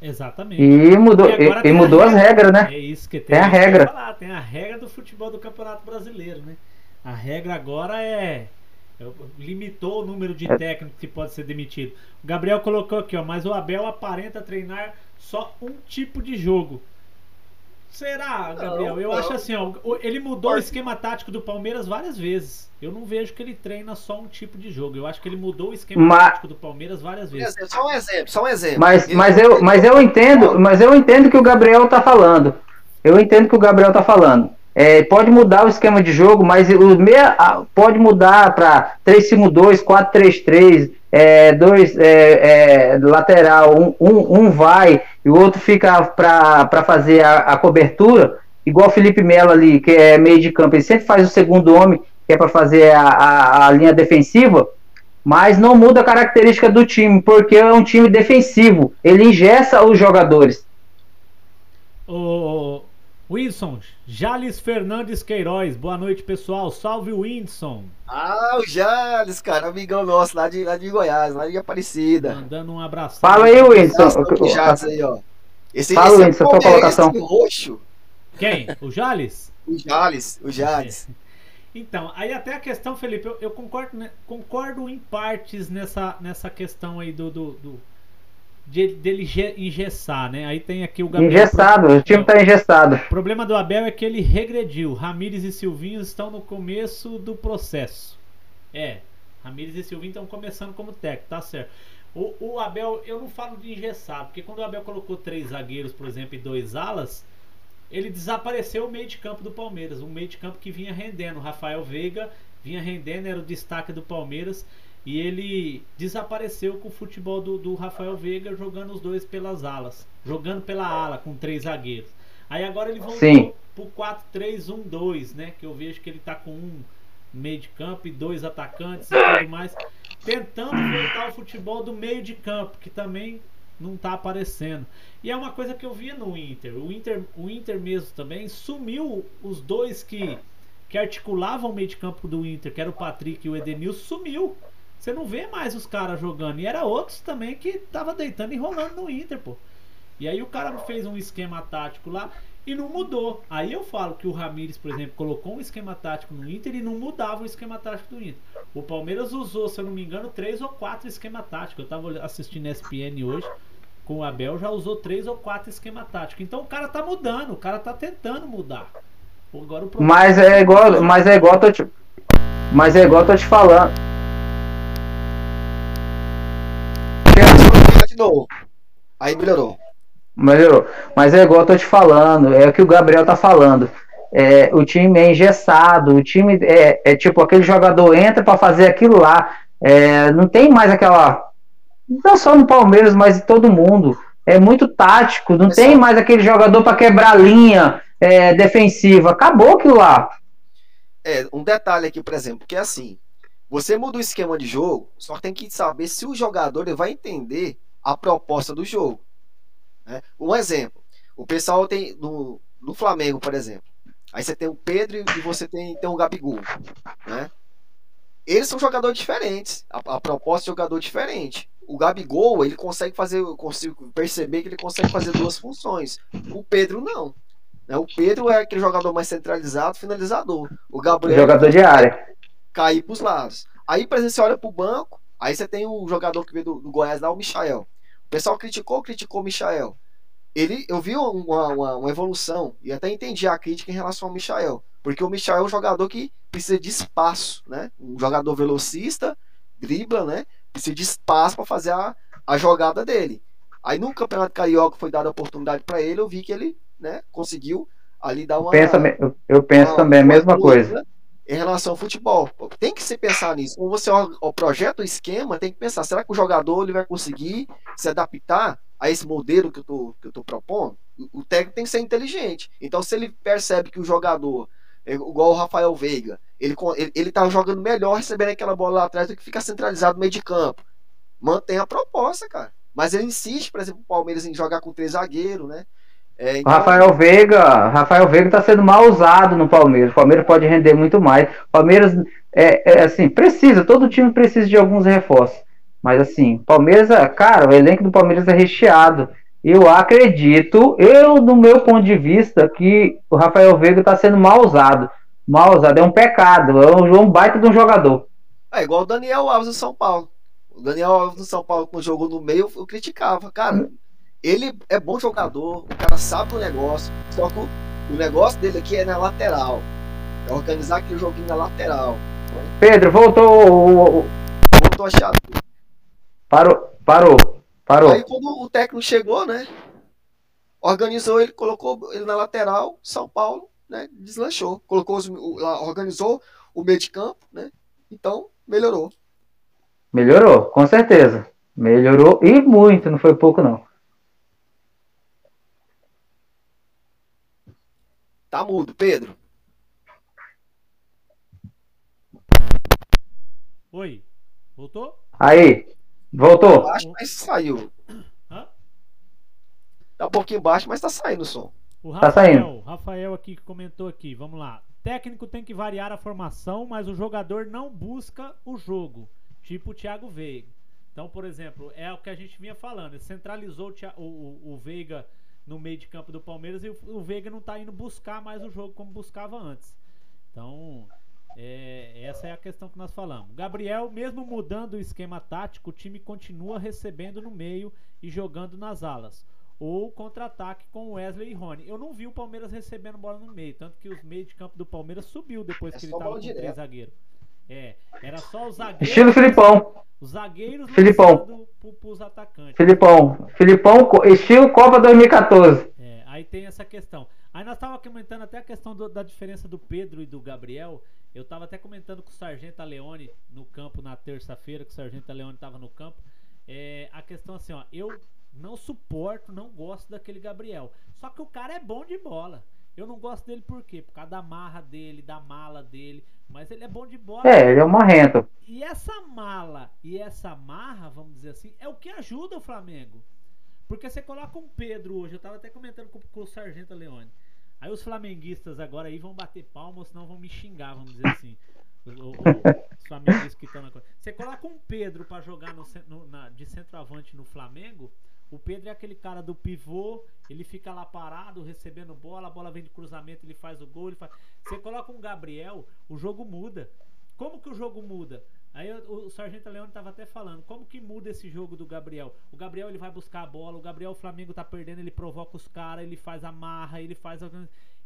Exatamente. E mudou, E e, mudou as regra. regras, né? É isso que tem, Tem a regra. falar, tem a regra do futebol do Campeonato Brasileiro, né? A regra agora é, é- limitou o número de É. técnicos que pode ser demitido. O Gabriel colocou aqui, ó, mas o Abel aparenta treinar só um tipo de jogo. Será, Gabriel? Eu não. acho assim, ó, ele mudou o esquema tático do Palmeiras várias vezes. Eu não vejo que ele treina só um tipo de jogo. Eu acho que ele mudou o esquema Ma- tático do Palmeiras várias vezes. Só um exemplo, só um exemplo. Mas, mas, eu, mas eu entendo, mas eu entendo que o Gabriel tá falando. Eu entendo que o Gabriel tá falando. É, pode mudar o esquema de jogo, mas o meia, pode mudar para 3-5-2, 4-3-3, é, dois é, é, lateral, um, um, um vai e o outro fica para fazer a, a cobertura, igual o Felipe Melo ali, que é meio de campo, ele sempre faz o segundo homem, que é para fazer a, a, a linha defensiva, mas não muda a característica do time, porque é um time defensivo, ele ingessa os jogadores. Ô, Wilson, Jales Fernandes Queiroz, boa noite pessoal, salve Wilson, Ah, o Jales, cara, amigão nosso lá de, lá de Goiás, lá de Aparecida. mandando um abraço. Fala aí, Whindersson. O Jales aí, ó. Esse, Fala, esse Whindersson, tua palmeirense colocação. roxo. Quem? O Jales? O Jales, o Jales. Então, aí até a questão, Felipe, eu, eu concordo, né, concordo em partes nessa, nessa questão aí do, do, do- de, dele ge- engessar, né? Aí tem aqui o Gabriel. Engessado, o time tá engessado. O problema do Abel é que ele regrediu. Ramires e Silvinho estão no começo do processo. É, Ramires e Silvinho estão começando como técnico, tá certo. O, o Abel, eu não falo de engessar, porque quando o Abel colocou três zagueiros, por exemplo, e dois alas, ele desapareceu o meio de campo do Palmeiras. Um meio de campo que vinha rendendo. O Rafael Veiga vinha rendendo, era o destaque do Palmeiras. E ele desapareceu com o futebol do, do Rafael Veiga jogando os dois pelas alas. Jogando pela ala com três zagueiros. Aí agora ele voltou Sim. pro 4-3-1-2, né? Que eu vejo que ele tá com um meio de campo e dois atacantes e tudo mais. Tentando voltar ao futebol do meio de campo, que também não tá aparecendo. E é uma coisa que eu via no Inter. O Inter, o Inter mesmo também sumiu os dois que, que articulavam o meio de campo do Inter, que era o Patrick e o Edenilson, sumiu. Você não vê mais os caras jogando. E era outros também que tava deitando e rolando no Inter, pô. E aí o cara fez um esquema tático lá e não mudou. Aí eu falo que o Ramires, por exemplo, colocou um esquema tático no Inter e não mudava o esquema tático do Inter. O Palmeiras usou, se eu não me engano, três ou quatro esquema tático. Eu tava assistindo SPN hoje com o Abel, já usou três ou quatro esquema tático. Então o cara tá mudando, o cara tá tentando mudar. Agora Mas é igual, mas é igual tô te, mas é igual tô te falando. Novo. Aí melhorou. Melhorou. Mas é igual eu tô te falando, é o que o Gabriel tá falando. É, o time é engessado, o time é, é tipo aquele jogador entra pra fazer aquilo lá. É, não tem mais aquela. Não só no Palmeiras, mas em todo mundo. É muito tático, não tem mais aquele jogador pra quebrar a linha é, defensiva. Acabou aquilo lá. É, um detalhe aqui, por exemplo, que é assim. Você muda o esquema de jogo, só tem que saber se o jogador ele vai entender a proposta do jogo. né? Um exemplo. O pessoal tem no, no Flamengo, por exemplo. Aí você tem o Pedro e você tem, tem o Gabigol. Né? eles são jogadores diferentes. A, a proposta de jogador diferente. O Gabigol, ele consegue fazer, eu consigo perceber que ele consegue fazer duas funções. O Pedro não. Né? O Pedro é aquele jogador mais centralizado, finalizador. O Gabriel Jogador de área. cair pros lados. Aí, por exemplo, você olha pro banco, aí você tem o jogador que veio do, do Goiás lá, o Michael. O pessoal criticou, criticou o Michael. Ele, eu vi uma, uma, uma evolução e até entendi a crítica em relação ao Michael. Porque o Michael é um jogador que precisa de espaço, né? Um jogador velocista, dribla, né? Precisa de espaço para fazer a, a jogada dele. Aí no Campeonato Carioca foi dada a oportunidade para ele, eu vi que ele, né, conseguiu ali dar uma Pensa, eu, penso uma- também a mesma coisa. Em relação ao futebol, tem que se pensar nisso. Quando você projeta o esquema, tem que pensar: será que o jogador ele vai conseguir se adaptar a esse modelo que eu tô, que eu tô propondo? O, o técnico tem que ser inteligente. Então, se ele percebe que o jogador, é igual o Rafael Veiga, ele, ele, ele tá jogando melhor recebendo aquela bola lá atrás do que ficar centralizado no meio de campo. Mantém a proposta, cara. Mas ele insiste, por exemplo, o Palmeiras em jogar com três zagueiros, né? É, então- Rafael Veiga, Rafael Veiga tá sendo mal usado no Palmeiras. O Palmeiras pode render muito mais. O Palmeiras é, é, assim, precisa, todo time precisa de alguns reforços. Mas assim, Palmeiras, cara, o elenco do Palmeiras é recheado. Eu acredito, eu, do meu ponto de vista, que o Rafael Veiga tá sendo mal usado. Mal usado, é um pecado, é um, um baita de um jogador. É igual o Daniel Alves do São Paulo. O Daniel Alves do São Paulo, quando jogou no meio, eu criticava. Cara, ele é bom jogador, o cara sabe do negócio, só que o, negócio dele aqui é na lateral. É organizar aquele joguinho na lateral. Pedro, voltou, Voltou a chato. parou, parou, parou. Aí quando o técnico chegou, né? Organizou ele, colocou ele na lateral, São Paulo, né? Deslanchou. Colocou os, organizou o meio de campo, né? Então, melhorou. Melhorou, com certeza. Melhorou e muito, não foi pouco não. Tá mudo, Pedro. Oi, voltou? Aí, voltou. Baixo, mas saiu. Hã? Tá um pouquinho baixo, mas tá saindo o som. O Tá Rafael, saindo. Rafael aqui que comentou aqui, vamos lá. Técnico tem que variar a formação, mas o jogador não busca o jogo, tipo o Thiago Veiga. Então, por exemplo, é o que a gente vinha falando, ele centralizou o- o- o Veiga no meio de campo do Palmeiras e o, Veiga não tá indo buscar mais o jogo como buscava antes. Então, é, essa é a questão que nós falamos. Gabriel, mesmo mudando o esquema tático, o time continua recebendo no meio e jogando nas alas. Ou contra-ataque com Wesley e Rony. Eu não vi o Palmeiras recebendo bola no meio, tanto que os meios de campo do Palmeiras subiu depois É que ele só tava bola com direta. três zagueiros. É, era só os zagueiros. Estilo Filipão. Os zagueiros Filipão. pros atacantes. Filipão. Filipão, estilo Copa 2014. É, aí tem essa questão. Aí nós tava comentando até a questão do- da diferença do Pedro e do Gabriel. Eu tava até comentando com o Sargento Leone no campo na terça-feira, que o Sargento Leone tava no campo. É, a questão assim, ó, eu não suporto, não gosto daquele Gabriel. Só que o cara é bom de bola. Eu não gosto dele por quê? Por causa da marra dele, da mala dele. Mas ele é bom de bola. É, ele é um marrento. E essa mala e essa marra, vamos dizer assim, é o que ajuda o Flamengo. Porque você coloca um Pedro hoje, eu tava até comentando com, com o Sargento Leone. Aí os flamenguistas agora aí vão bater palmas, senão vão me xingar, vamos dizer assim. O- o- o- os flamenguistas que estão na coisa. Você coloca um Pedro pra jogar no, no- na- de centroavante no Flamengo. O Pedro é aquele cara do pivô, ele fica lá parado, recebendo bola, a bola vem de cruzamento, ele faz o gol, ele faz. Você coloca um Gabriel, o jogo muda. Como que o jogo muda? Aí o, Sargento Leone tava até falando, como que muda esse jogo do Gabriel? O Gabriel ele vai buscar a bola, o Gabriel o Flamengo tá perdendo, ele provoca os caras, ele faz a marra, ele faz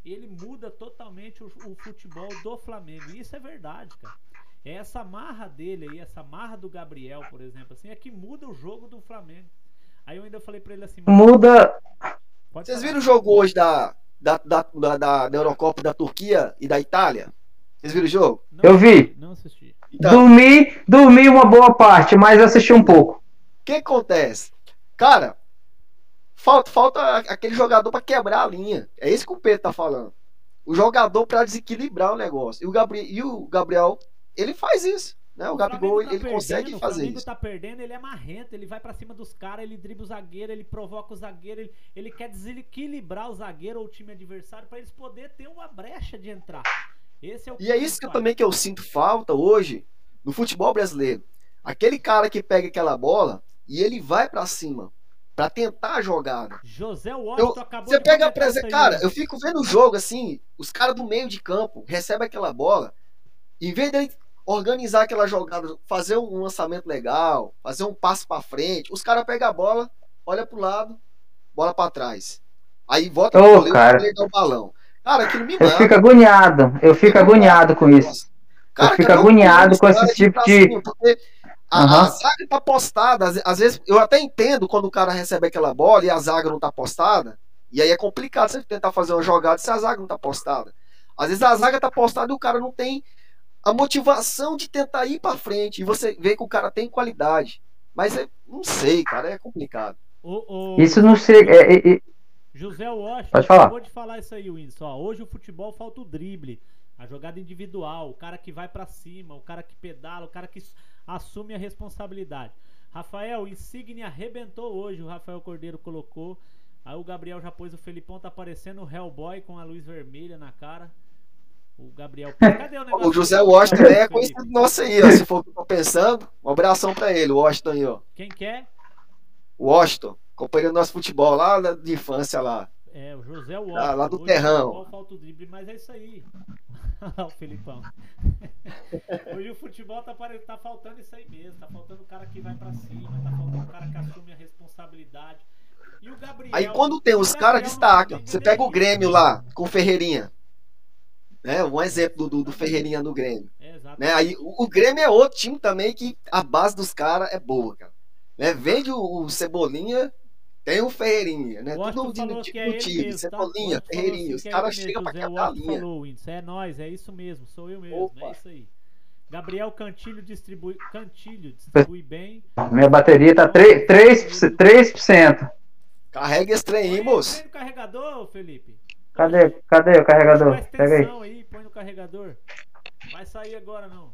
ele muda totalmente o, o futebol do Flamengo. E isso é verdade, cara. É essa marra dele aí, essa marra do Gabriel, por exemplo, assim, é que muda o jogo do Flamengo. Aí eu ainda falei pra ele assim, "Mas Muda. Vocês falar." viram o jogo hoje da, da, da, da, da, Eurocopa da Turquia e da Itália? Vocês viram o jogo? Não Eu vi. Não assisti. Então, Dormi, dormi uma boa parte, mas assisti um pouco. o que acontece? Cara, falta, falta aquele jogador pra quebrar a linha. É isso que o Pedro tá falando. O jogador pra desequilibrar o negócio. E o Gabriel, e o Gabriel ele faz isso. Né? O, Gabigol, Flamengo tá ele consegue perdendo, fazer O Flamengo isso. tá perdendo, ele é marrento, ele vai pra cima dos caras, ele dribla o zagueiro, ele provoca o zagueiro, ele, ele quer desequilibrar o zagueiro ou o time adversário pra eles poderem ter uma brecha de entrar. Esse é o E é isso que eu também que eu sinto falta hoje no futebol brasileiro, aquele cara que pega aquela bola e ele vai pra cima pra tentar a jogada. José Eu- Washington acabou Você de pega a isso presa, cara, eu fico vendo o jogo assim, os caras do meio de campo recebem aquela bola, em vez de organizar aquela jogada, fazer um lançamento legal, fazer um passo pra frente, os caras pegam a bola, olha pro lado, bola pra trás. Aí volta Ô, pro goleiro, cara. o goleiro dá o balão. Cara, aquilo me Eu mata. fico agoniado, eu fico agoniado com isso. Cara, Eu fico agoniado com esse tipo pra de- cima, porque a, Aham. a zaga tá postada. Às, às vezes, eu até entendo quando o cara recebe aquela bola e a zaga não tá postada. E aí é complicado você tentar fazer uma jogada se a zaga não tá postada. Às vezes a zaga tá postada e o cara não tem a motivação de tentar ir pra frente. E você vê que o cara tem qualidade. Mas é, não sei, cara, é complicado. O- o- Isso não chega. é- é- é- José Washington Pode falar. acabou de falar isso aí, Whindersson. Ó, hoje o futebol falta o drible, a jogada individual, o cara que vai pra cima, o cara que pedala, o cara que assume a responsabilidade. Rafael, Insigne arrebentou hoje, o Rafael Cordeiro colocou. Aí o Gabriel já pôs o Felipão, tá parecendo o Hellboy com a luz vermelha na cara. O Gabriel. Cadê o negócio? O José Washington é conhecido nosso aí, ó. Se for o que eu tô pensando, um abração pra ele, o Washington aí, ó. Quem quer? O Washington, companheiro do nosso futebol lá de infância lá. É, o José Washington. Ah, lá do Hoje terrão. Futebol falta o drible, mas é isso aí. O Felipão. Hoje o futebol tá, tá faltando isso aí mesmo. Tá faltando o cara que vai pra cima, tá faltando o cara que assume a responsabilidade. E o Gabriel. Aí quando tem os caras tem Você pega o. Grêmio lá, com o Ferreirinha. Né? Um exemplo do, do, Ferreirinha do Grêmio. Né? Aí, o, o Grêmio é outro time também que a base dos caras é boa, cara. Né? Vende o, o Cebolinha, tem o Ferreirinha, né? Tudo de, falou de, que é ele time. mesmo, tá? Cebolinha, falou Ferreirinha. assim Os é caras chegam pra quebrar a linha. falou, Whindersson, é nós, é isso mesmo, sou eu mesmo, Opa. é isso aí. Gabriel Cantilho distribui, Cantilho distribui bem. minha bateria tá 3%. 3%, 3%. Carrega esse trem aí, moço. no carregador, Felipe. Cadê, cadê o carregador? Pega aí. aí, põe no carregador. Vai sair agora não.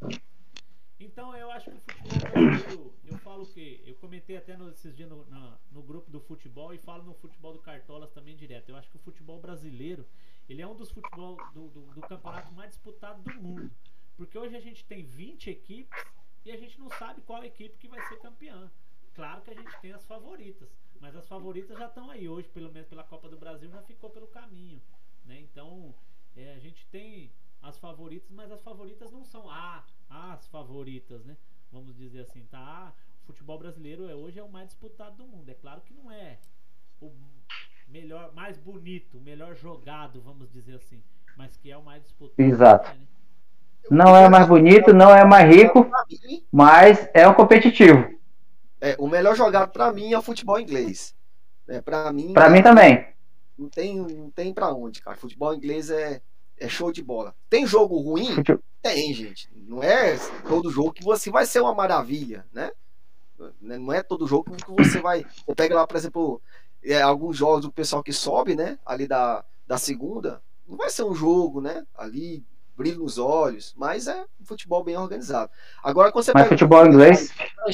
Então eu acho que o futebol brasileiro, eu falo o quê? Eu comentei até no- esses dias no, na- no grupo do futebol e falo no futebol do Cartolas também direto. Eu acho que o futebol brasileiro, ele é um dos futebol do, do, do campeonato mais disputado do mundo. Porque hoje a gente tem 20 equipes e a gente não sabe qual equipe que vai ser campeã. Claro que a gente tem as favoritas, mas as favoritas já estão aí hoje, pelo menos pela Copa do Brasil já ficou pelo caminho, né? Então é, a gente tem as favoritas, mas as favoritas não são a, as favoritas, né? Vamos dizer assim, tá? Ah, o futebol brasileiro é, hoje é o mais disputado do mundo. É claro que não é o melhor, mais bonito, o melhor jogado, vamos dizer assim, mas que é o mais disputado. Exato. é, né? Não é mais bonito, não é mais rico, mas é um competitivo. É, o melhor jogado pra mim é o futebol inglês. É, pra mim, Pra mim também. não tem, não tem pra onde, cara. Futebol inglês é, é show de bola. Tem jogo ruim? Fute- Tem, gente. Não é todo jogo que você vai ser uma maravilha, né? Não é todo jogo que você vai. Você pega lá, por exemplo, é, alguns jogos do pessoal que sobe, né? Ali da, da segunda. Não vai ser um jogo, né? Ali, brilho nos olhos. Mas é um futebol bem organizado. Agora, quando você Mas pega futebol inglês,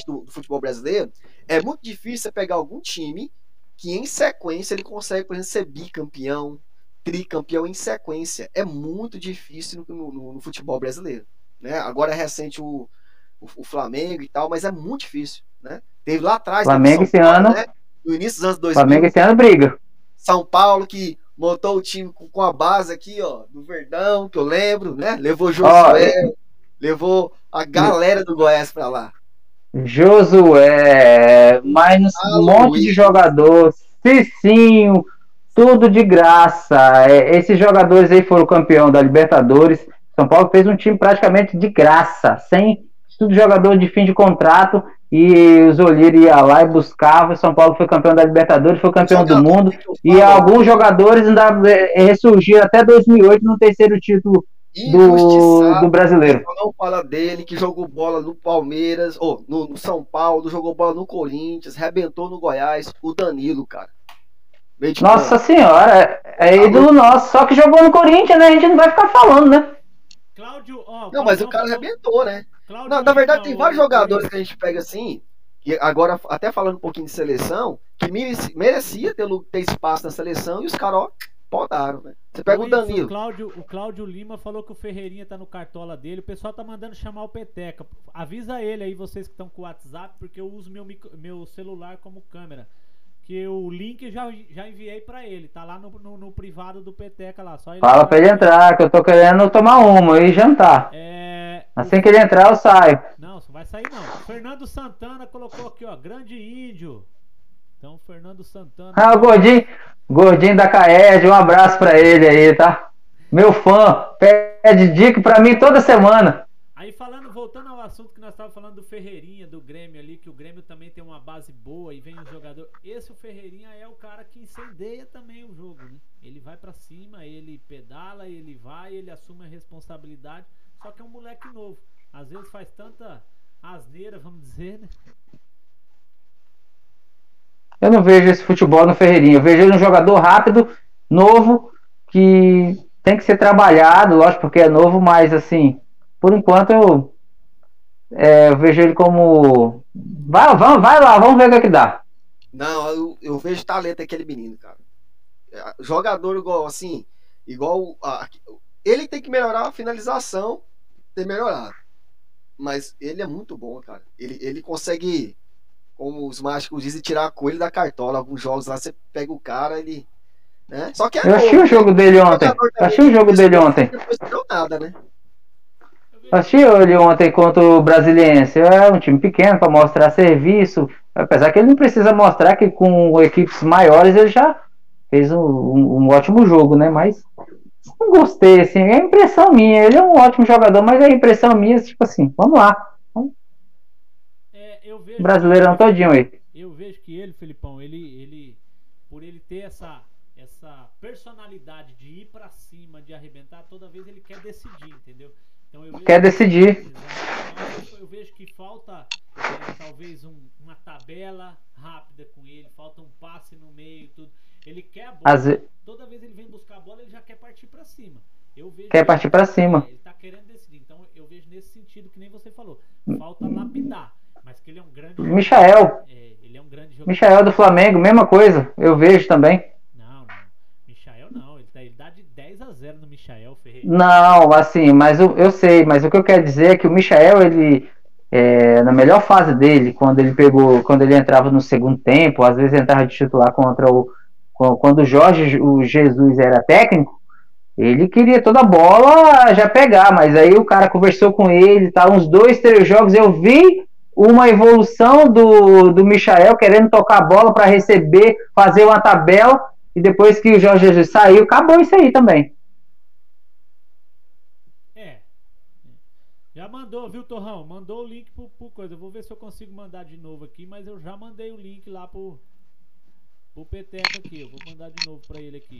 do, do futebol brasileiro, é muito difícil você pegar algum time que em sequência ele consegue, por exemplo, ser bicampeão, tricampeão em sequência. É muito difícil no, no- no futebol brasileiro. Né? Agora é recente o, o, o Flamengo e tal, mas é muito difícil. Né? Teve lá atrás, Flamengo teve esse São Paulo, ano- né? no início dos anos 2000, Flamengo esse ano briga. São Paulo que montou o time com, com a base aqui, ó, do Verdão, que eu lembro, né? Levou Josué, levou a galera do Goiás pra lá. Josué, mais um Ah, monte Luiz. de jogador, Cicinho, tudo de graça. É, esses jogadores aí foram campeão da Libertadores. São Paulo fez um time praticamente de graça, sem tudo jogador de fim de contrato. E o Zoliro ia lá e buscava. São Paulo foi campeão da Libertadores, foi campeão do mundo. E alguns jogadores ainda eh, ressurgiram até 2008 no terceiro título do, do brasileiro. Não fala dele que jogou bola no Palmeiras, ou no, no São Paulo, jogou bola no Corinthians, rebentou no Goiás, o Danilo, cara. Nossa senhora, é ídolo nosso. Só que jogou no Corinthians, né? A gente não vai ficar falando, né? Cláudio, ó, Não, mas o cara arrebentou, né? Não, na verdade, tem o- vários o- jogadores que a gente pega assim, e agora, até falando um pouquinho de seleção, que mereci- merecia ter, ter espaço na seleção e os caras, ó, podaram, né? Você pega o Isso, Danilo. O Cláudio, o Cláudio Lima falou que o Ferreirinha tá no cartola dele. O pessoal tá mandando chamar o Peteca. Avisa ele aí, vocês que estão com o WhatsApp, porque eu uso meu, micro- meu celular como câmera. Que o link já, já enviei pra ele. Tá lá no, no, no privado do Peteca lá. Só ele Fala pra ele entrar, que eu tô querendo tomar uma e jantar. É, Assim que ele entrar, eu saio. Não, não vai sair não. Fernando Santana colocou aqui, ó, grande índio. Então, Fernando Santana. Ah, o gordinho, gordinho da Caed, um abraço pra ele aí, tá? Meu fã, pede dica pra mim toda semana. Aí falando, voltando ao assunto que nós estávamos falando do Ferreirinha, do Grêmio ali, que o Grêmio também tem uma base boa e vem os jogadores. Esse o Ferreirinha é o cara que incendeia também o jogo, né? Ele vai pra cima, ele pedala, ele vai, ele assume a responsabilidade. Só que é um moleque novo. Às vezes faz tanta asneira, vamos dizer, né? Eu não vejo esse futebol no Ferreirinha. Eu vejo ele um jogador rápido, novo, que tem que ser trabalhado, lógico, porque é novo, mas assim, por enquanto eu, é, eu vejo ele como. Vai, vai, vai lá, vamos ver o que, é que dá. Não, eu, eu vejo talento naquele menino, cara. É, Jogador igual, assim, igual. a- ele tem que melhorar a finalização, tem melhorado. Mas ele é muito bom, cara. Ele, ele consegue, como os mágicos dizem, tirar coelho da cartola. Alguns jogos lá você pega o cara, ele. Né? Só que é Eu achei o jogo dele ontem. Eu achei o jogo dele ontem. Não nada, né? Eu assisti ele ontem contra o Brasiliense. É um time pequeno para mostrar serviço. Apesar que ele não precisa mostrar que com equipes maiores ele já fez um, um- um ótimo jogo, né? Mas não gostei, assim. É impressão minha. Ele é um ótimo jogador, mas é impressão minha, tipo assim, vamos lá. É, eu vejo. Brasileirão todinho aí. Eu vejo que ele, Felipão, ele, ele, por ele ter essa, essa personalidade de ir pra cima, de arrebentar, toda vez ele quer decidir, entendeu? Então eu Quer decidir. Eu vejo que falta é, talvez um- uma tabela rápida com ele, falta um passe no meio, tudo. Ele quer a bola. Ve- Toda vez ele vem buscar a bola, ele já quer partir pra cima. Eu vejo Quer que- partir pra cima. Ele tá querendo decidir. Então eu vejo nesse sentido que nem você falou. Falta lapidar, mas que ele é um grande jogador. Michael. É, ele é um grande jogador. Michael do Flamengo, mesma coisa. Eu vejo também. Não, não. Michael não. Ele dá, ele dá de 10 a 0 no Michael Ferreira. Não, assim, mas o- eu sei, mas o que eu quero dizer é que o Michael, ele, é, na melhor fase dele, quando ele pegou, quando ele entrava no segundo tempo, às vezes entrava de titular contra o. Quando o Jorge o Jesus era técnico, ele queria toda a bola já pegar, mas aí o cara conversou com ele, tá, uns dois, três jogos, eu vi uma evolução do, do Michael querendo tocar a bola para receber, fazer uma tabela, e depois que o Jorge Jesus saiu, acabou isso aí também. É. Já mandou, viu, Torrão? Mandou o link pro, pro coisa. Eu vou ver se eu consigo mandar de novo aqui, mas eu já mandei o link lá pro, pro Peteca aqui. Eu vou mandar de novo pra ele aqui.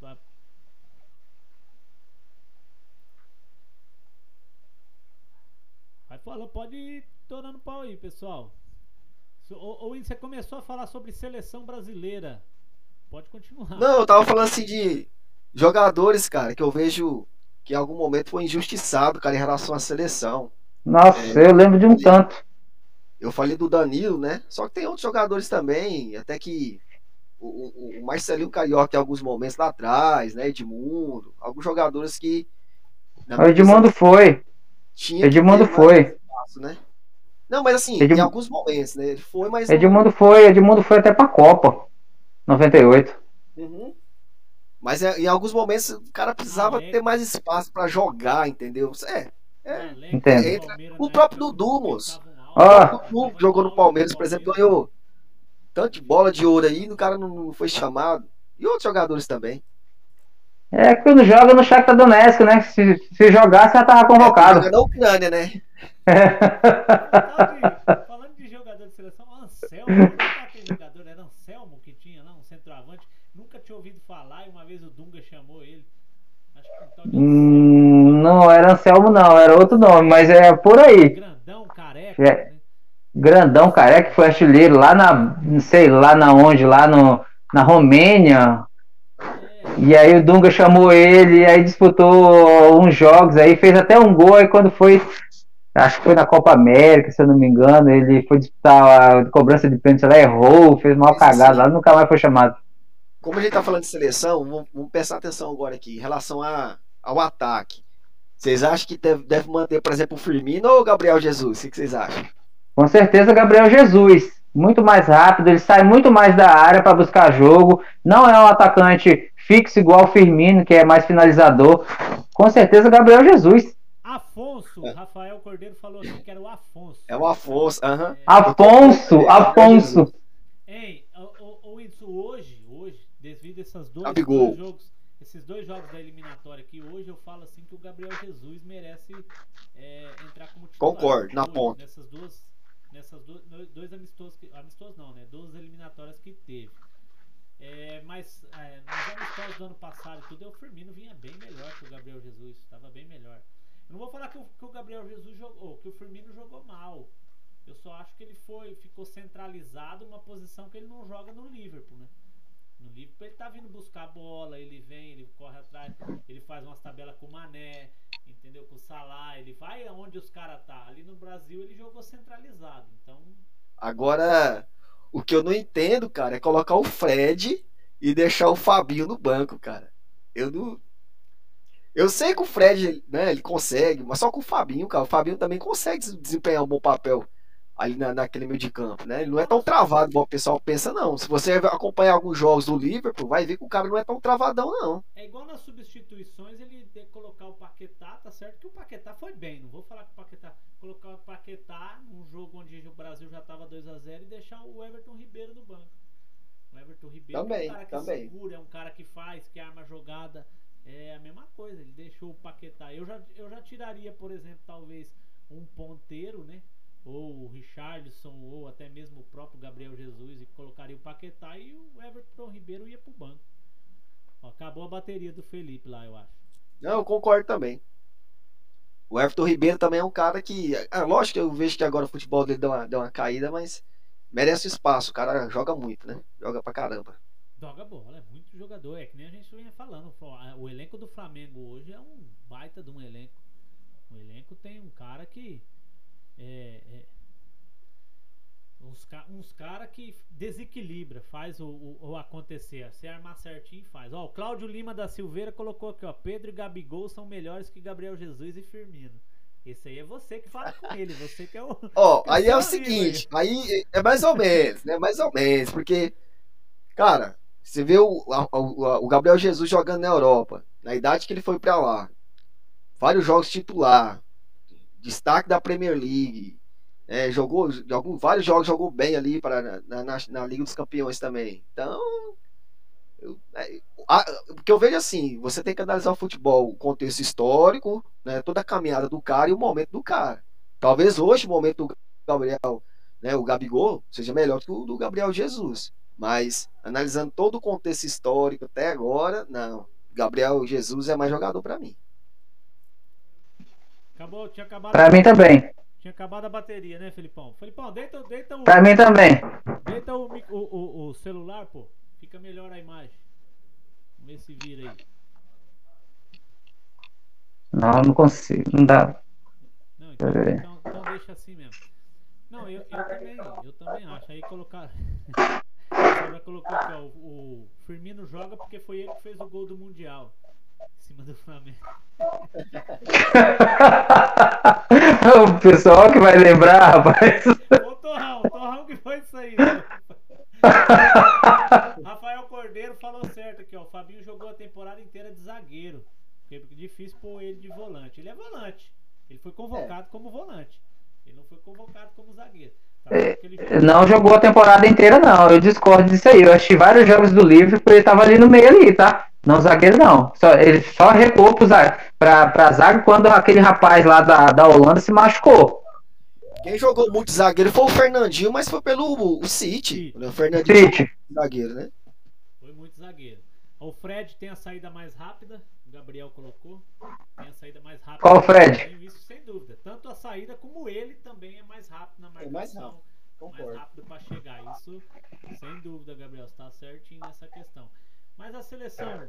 Vai- Vai falar, pode ir torando pau aí, pessoal. Win, você começou a falar sobre seleção brasileira. Pode continuar. Não, eu tava falando assim de jogadores, cara, que eu vejo que em algum momento foi injustiçado, cara, em relação à seleção. Nossa, É. eu lembro de um tanto. Eu falei do Danilo, né? Só que tem outros jogadores também, até que o, o- Marcelinho Carioca em alguns momentos lá atrás, né? Edmundo, alguns jogadores que. na O Edmundo visão, foi. tinha que Edmundo ter mais foi. espaço, né? Não, mas assim, Edmundo- em alguns momentos, né? Ele foi, mas. não- Edmundo foi, Edmundo foi até pra Copa. 98. Uhum. Mas é, em alguns momentos o cara precisava Alex. ter mais espaço pra jogar, entendeu? É, é. Entendo. do Entra- o na próprio Dudu, moço. O tava jogou no Palmeiras, por exemplo, ganhou tanto de bola de ouro aí, o cara não, foi chamado. E outros jogadores também. É que quando joga no Shakhtar Donetsk, né? Se, se jogasse, já tava convocado. Joga na Ucrânia, né? Falando de jogador de seleção, Anselmo, não tá aquele jogador, era Anselmo que tinha lá, um centroavante. Nunca tinha ouvido falar e uma vez o Dunga chamou ele. Acho que um tal de Hum, não era Anselmo, não, era outro nome, mas é por aí. Grandão, careca. É. né? Grandão, careca, que foi artilheiro lá na, não sei lá na onde, lá no, na Romênia. É, E aí o Dunga chamou ele, aí disputou uns jogos, aí fez até um gol, aí quando foi, acho que foi na Copa América, se eu não me engano, ele foi disputar a cobrança de pênalti lá, errou, fez mal sim. lá, nunca mais foi chamado. como a gente tá falando de seleção, vamos, vamos prestar atenção agora aqui em relação a, ao ataque. Vocês acham que deve, deve manter, por exemplo, o Firmino ou o Gabriel Jesus? O que vocês acham? Com certeza, Gabriel Jesus. Muito mais rápido, ele sai muito mais da área para buscar jogo. Não é um atacante fixo igual o Firmino, que é mais finalizador. Com certeza, Gabriel Jesus. Afonso, Rafael Cordeiro falou aqui que era o Afonso. É o Afonso, aham. Afonso, Afonso. Ei, o, o, o hoje, hoje, devido a essas dois jogos, esses dois jogos da eliminatória aqui, hoje eu falo assim que o Gabriel Jesus merece é, entrar como titular. Concordo, na Hoje, ponta. Nessas duas, nessas duas, dois amistosos, que, amistosos não, né? Duas eliminatórias que teve. É, mas é, nos amistosos do ano passado tudo, o Firmino vinha bem melhor que o Gabriel Jesus, estava bem melhor. Eu não vou falar que o, que o Gabriel Jesus jogou, que o Firmino jogou mal. Eu só acho que ele foi, ficou centralizado numa posição que ele não joga no Liverpool, né? No Liverpool ele tá vindo buscar a bola, ele vem, ele corre atrás, ele faz umas tabelas com o Mané, entendeu? Com o Salah, ele vai aonde os caras tá. Ali no Brasil ele jogou centralizado, então Agora, o que eu não entendo, cara, é colocar o Fred e deixar o Fabinho no banco, cara. Eu não. Eu sei que o Fred, né, ele consegue, mas só com o Fabinho, cara. O Fabinho também consegue des- desempenhar um bom papel ali na, naquele meio de campo, né? Ele não é tão travado igual o pessoal pensa, não. Se você acompanhar alguns jogos do Liverpool, vai ver que o cara não é tão travadão, não. É igual nas substituições ele ter que colocar o Paquetá, tá certo que o Paquetá foi bem, não vou falar que o Paquetá colocar o Paquetá num jogo onde o Brasil já tava 2 a 0 e deixar o Everton Ribeiro no banco. O Everton Ribeiro Também, é um cara que também. segura, é um cara que faz, que arma jogada, é a mesma coisa, ele deixou o Paquetá. Eu já, eu já tiraria, por exemplo, talvez um ponteiro, né? Ou o Richardson, ou até mesmo o próprio Gabriel Jesus, e colocaria o Paquetá e o Everton Ribeiro ia pro banco. Ó, acabou a bateria do Felipe lá, eu acho. Não, eu concordo também. O Everton Ribeiro também é um cara que. Ah, lógico que eu vejo que agora o futebol dele deu uma, deu uma caída, mas merece espaço. O cara joga muito, né? Joga pra caramba. Joga bola, é muito jogador. É que nem a gente vinha falando. O elenco do Flamengo hoje é um baita de um elenco. O elenco tem um cara que. É, é, uns, uns cara que desequilibra, faz o, o- o acontecer. Se armar certinho, faz. Ó, o Cláudio Lima da Silveira colocou aqui, ó. Pedro e Gabigol são melhores que Gabriel Jesus e Firmino. Esse aí é você que fala com ele, você que é o. Ó, Eu aí é o seguinte, aí é mais ou menos, né? Mais ou menos, porque, cara, você vê o, o, o Gabriel Jesus jogando na Europa, na idade que ele foi pra lá, vários jogos titular, destaque da Premier League, é, jogou, vários jogos jogou bem ali para na, na, na Liga dos Campeões também. Então, eu, é, a- o que eu vejo assim, você tem que analisar o futebol, o contexto histórico, né, toda a caminhada do cara e o momento do cara. Talvez hoje o momento do Gabriel, né, o Gabigol, seja melhor que o do Gabriel Jesus. Mas analisando todo o contexto histórico até agora, não. Gabriel Jesus é mais jogador para mim. Acabou, tinha acabado. Pra mim também. Tinha acabado a bateria, né, Felipão? Felipão, deita, deita o. Pra mim também. Deita o, o, o, o celular, pô. Fica melhor a imagem. Vamos ver se vira aí. Não, não consigo. Não dá. Não, então, então, então deixa assim mesmo. Não, eu, eu também, eu também acho. Aí colocar. já colocou aqui, ó. O Firmino joga porque foi ele que fez o gol do Mundial. Em cima do Flamengo. o pessoal que vai lembrar, rapaz. Ô Torrão, Torrão que foi isso aí. né? Rafael Cordeiro falou certo aqui, ó. O Fabinho jogou a temporada inteira de zagueiro. Porque é difícil pôr ele de volante. Ele é volante. Ele foi convocado como volante. Ele não foi convocado como zagueiro. Tá É, ele Não jogou a temporada inteira, não. Eu discordo disso aí. Eu achei vários jogos do Liverpool ele tava ali no meio ali, tá? Não zagueiro, não. Só, ele só recuou pro zaga, pra, pra zaga quando aquele rapaz lá da, da Holanda se machucou. Quem jogou muito zagueiro foi o Fernandinho, mas foi pelo o City. City. né? O Fernandinho City. zagueiro, né? Foi muito zagueiro. O Fred tem a saída mais rápida. O Gabriel colocou. Tem a saída mais rápida. Qual o Fred? Isso sem dúvida. Tanto a saída como ele também é mais rápido na marcação. mais rápido, mais rápido para chegar. Isso, sem dúvida, Gabriel, está certinho nessa questão. Mas a seleção,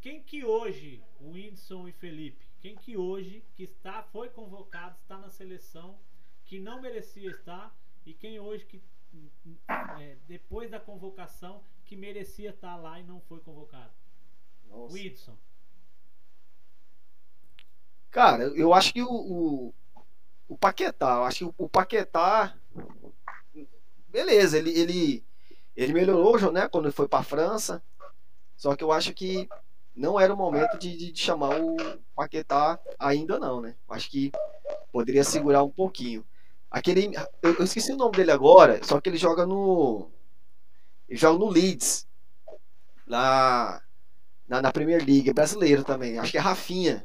quem que hoje, o Whindersson e Felipe, quem que hoje que está foi convocado, está na seleção, que não merecia estar e quem hoje que é, depois da convocação que merecia estar lá e não foi convocado? Nossa. Whitson. Cara, eu acho que o, o, o Paquetá, eu acho que o, o Paquetá. Beleza, ele, ele, ele melhorou né, quando ele foi pra França. Só que eu acho que não era o momento de, de- de chamar o Paquetá ainda não, né? Acho que poderia segurar um pouquinho. Aquele. Eu, eu esqueci o nome dele agora, só que ele joga no. Ele joga no Leeds. Lá na, na Premier League, é brasileiro também. Acho que é Rafinha.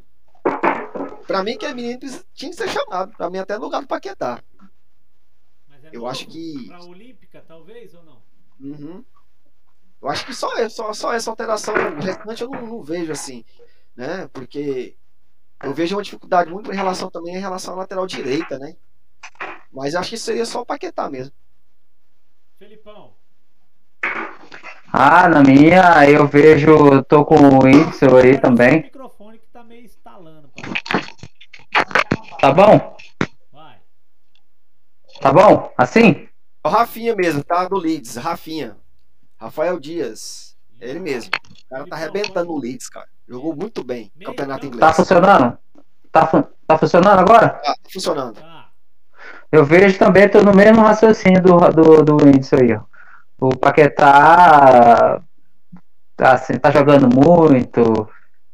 Pra mim, aquele menino precisa- tinha que ser chamado. Pra mim, até no lugar do Paquetá. Mas é Eu novo? acho que- Pra Olímpica, talvez, ou não? Uhum. Eu acho que só, é- só, só essa alteração. O restante eu não, não vejo assim. Né? Porque eu vejo uma dificuldade muito em relação também em relação à lateral direita, né? Mas acho que seria só o Paquetá mesmo. Felipão. Ah, na minha eu vejo, tô com o Whindersson aí também. O microfone que tá meio estalando. Tá bom? Vai. Tá bom? Assim? É o Rafinha mesmo, tá? Do Leeds. Rafinha. Rafael Dias. É ele mesmo. O cara tá arrebentando no Leeds, cara. Jogou muito bem no campeonato Tá inglês. funcionando? Tá, fu- tá funcionando agora? Tá funcionando. Tá. Eu vejo também, tô no mesmo raciocínio do, do, do aí, ó. O Paquetá tá, assim, tá jogando muito,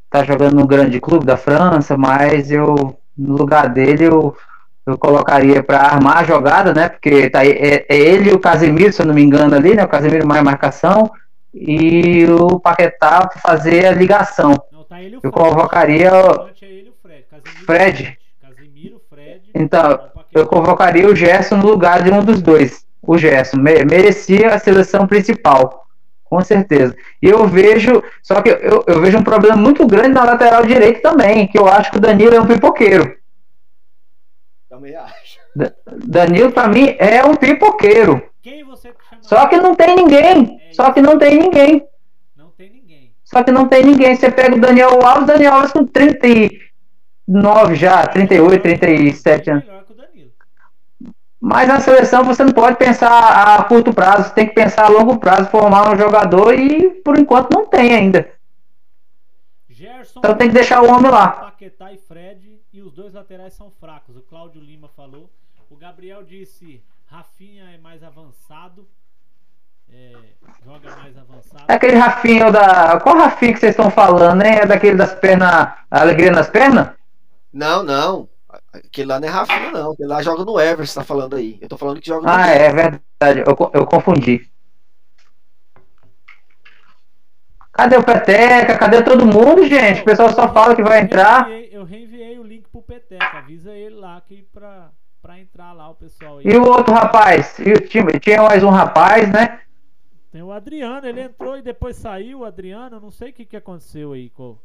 tá jogando no grande clube da França, mas eu, no lugar dele, eu, eu colocaria para armar a jogada, né? Porque tá, é, é ele e o Casemiro, se eu não me engano, ali, né? O Casemiro mais marcação e o Paquetá pra fazer a ligação. Não, tá Eu convocaria O é ele o Fred. Casemiro, Fred. Casemiro, Fred. Então, eu convocaria o Gerson no lugar de um dos dois. O Gerson me- merecia a seleção principal, com certeza. E eu vejo, só que eu, eu vejo um problema muito grande na lateral direita também, que eu acho que o Danilo é um pipoqueiro. Também acho. Danilo, pra mim, é um pipoqueiro. Quem você chama? Só que não tem ninguém. Só que não tem ninguém. Não tem ninguém. Só que não tem ninguém. Você pega o Daniel Alves, Daniel Alves com 39 já, 38, 37 anos. Mas na seleção você não pode pensar a curto prazo, você tem que pensar a longo prazo, formar um jogador e por enquanto não tem ainda. Gerson, Então tem que deixar o homem lá. Paquetá e Fred e os dois laterais são fracos. O Cláudio Lima falou. O Gabriel disse Rafinha é mais avançado. É, joga mais avançado. É aquele Rafinha da. Qual Rafinha que vocês estão falando, hein? É daquele das pernas. Alegria nas pernas? Não, não. Aquele lá não é Rafinha, não. Aquele lá joga no Everton, você tá falando aí. Eu tô falando que joga no Ah, é verdade. Eu, eu confundi. Cadê o Peteca? Cadê todo mundo, gente? O pessoal só fala que vai entrar. Eu reenviei, eu reenviei o link pro Peteca. Avisa ele lá que pra, pra entrar lá o pessoal aí. E o outro rapaz? E o time- tinha mais um rapaz, né? Tem o Adriano, ele entrou e depois saiu. O Adriano, eu não sei o que, que aconteceu aí com,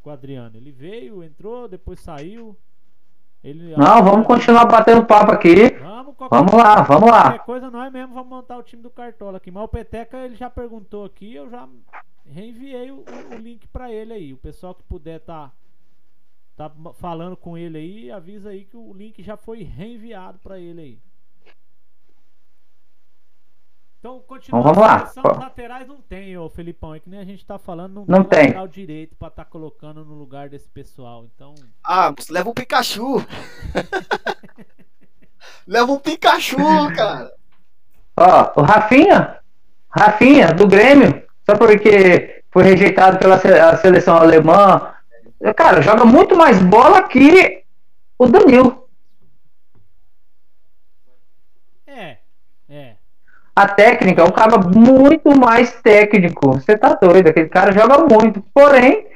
com o Adriano. Ele veio, entrou, depois saiu. Ele, Não, vamos continuar batendo papo aqui. Vamos, Vamos lá, vamos lá. qualquer coisa nós mesmo vamos montar o time do Cartola aqui. Mas o Peteca ele já perguntou aqui, eu já reenviei o, o link pra ele aí. O pessoal que puder tá, tá falando com ele aí, avisa aí que o link já foi reenviado pra ele aí. Então, continuando Então, vamos lá. os laterais não tem, ô Felipão. É que nem a gente tá falando, não, Não tem tem. lateral direito pra tá colocando no lugar desse pessoal. Então, Ah, você leva um Pikachu. leva um Pikachu, cara. Ó, o Rafinha, Rafinha, do Grêmio, só porque foi rejeitado pela seleção alemã. Cara, joga muito mais bola que o Danilo. é, é. A técnica é um cara muito mais técnico. Você tá doido, aquele cara joga muito. Porém,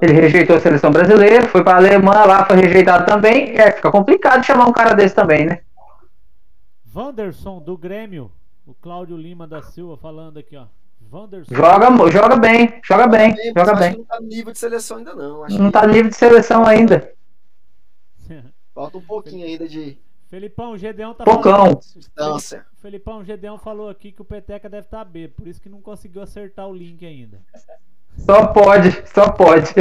ele rejeitou a seleção brasileira, foi pra Alemanha lá, foi rejeitado também. É, fica complicado chamar um cara desse também, né? Wanderson do Grêmio. O Cláudio Lima da Silva falando aqui, ó. Wanderson. Joga, joga bem, joga bem, joga acho bem. que não tá no nível de seleção ainda, não. Acho Não que tá livre de seleção ainda. falta um pouquinho ainda de Felipão, o Gedeão tá Pocão. falando. distância. Felipão, o Gedeão falou aqui que o Peteca deve estar B, por isso que não conseguiu acertar o link ainda. Só pode, só pode.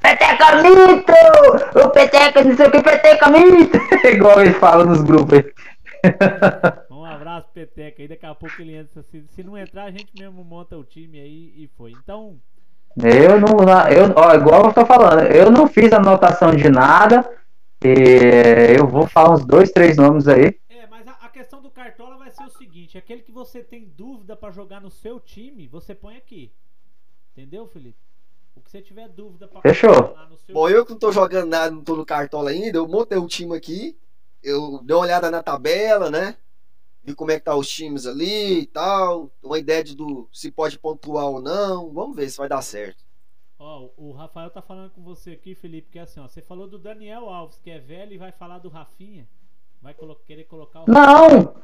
Peteca mito! O Peteca, não sei o que, Peteca mito! Igual ele fala nos grupos aí. Um abraço abraço, Peteca. Aí daqui a pouco ele entra. Se, se não entrar, a gente mesmo monta o time aí e foi. Então, Eu não, eu, ó, igual eu tô falando, eu não fiz anotação de nada. E eu vou falar uns dois, três nomes aí. é, mas a, a questão do Cartola vai ser o seguinte: aquele que você tem dúvida pra jogar no seu time, você põe aqui. Entendeu, Felipe? O que você tiver dúvida pra Fechou. colocar lá no seu Bom, eu que não tô jogando nada, não tô no cartola ainda, eu montei um time aqui, eu dei uma olhada na tabela, né? Vi como é que tá os times ali e tal, uma ideia de do, se pode pontuar ou não, vamos ver se vai dar certo. Ó, o Rafael tá falando com você aqui, Felipe, que é assim, ó. Você falou do Daniel Alves, que é velho, e vai falar do Rafinha. Vai colo- querer colocar o. Não!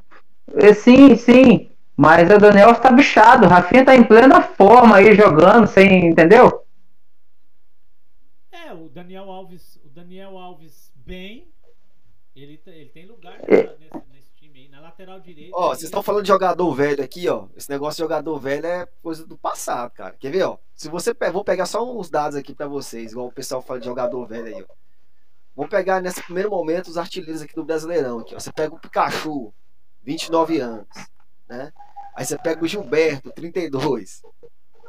É, sim, sim. Mas o Daniel está bichado. O Rafinha tá em plena forma aí jogando, sem. Entendeu? É, o Daniel Alves, o Daniel Alves bem, ele, ele tem lugar É. nessa- nesse, nesse time aí, na lateral direita. Ó, vocês estão falando de jogador velho aqui, ó. Esse negócio de jogador velho é coisa do passado, cara. Quer ver, ó? Se você pe- vou pegar só uns dados aqui pra vocês, igual o pessoal fala de jogador velho aí, ó. Vamos pegar nesse primeiro momento os artilheiros aqui do Brasileirão, aqui, ó. Você pega o Pikachu, 29 anos, né? Aí você pega o Gilberto, 32.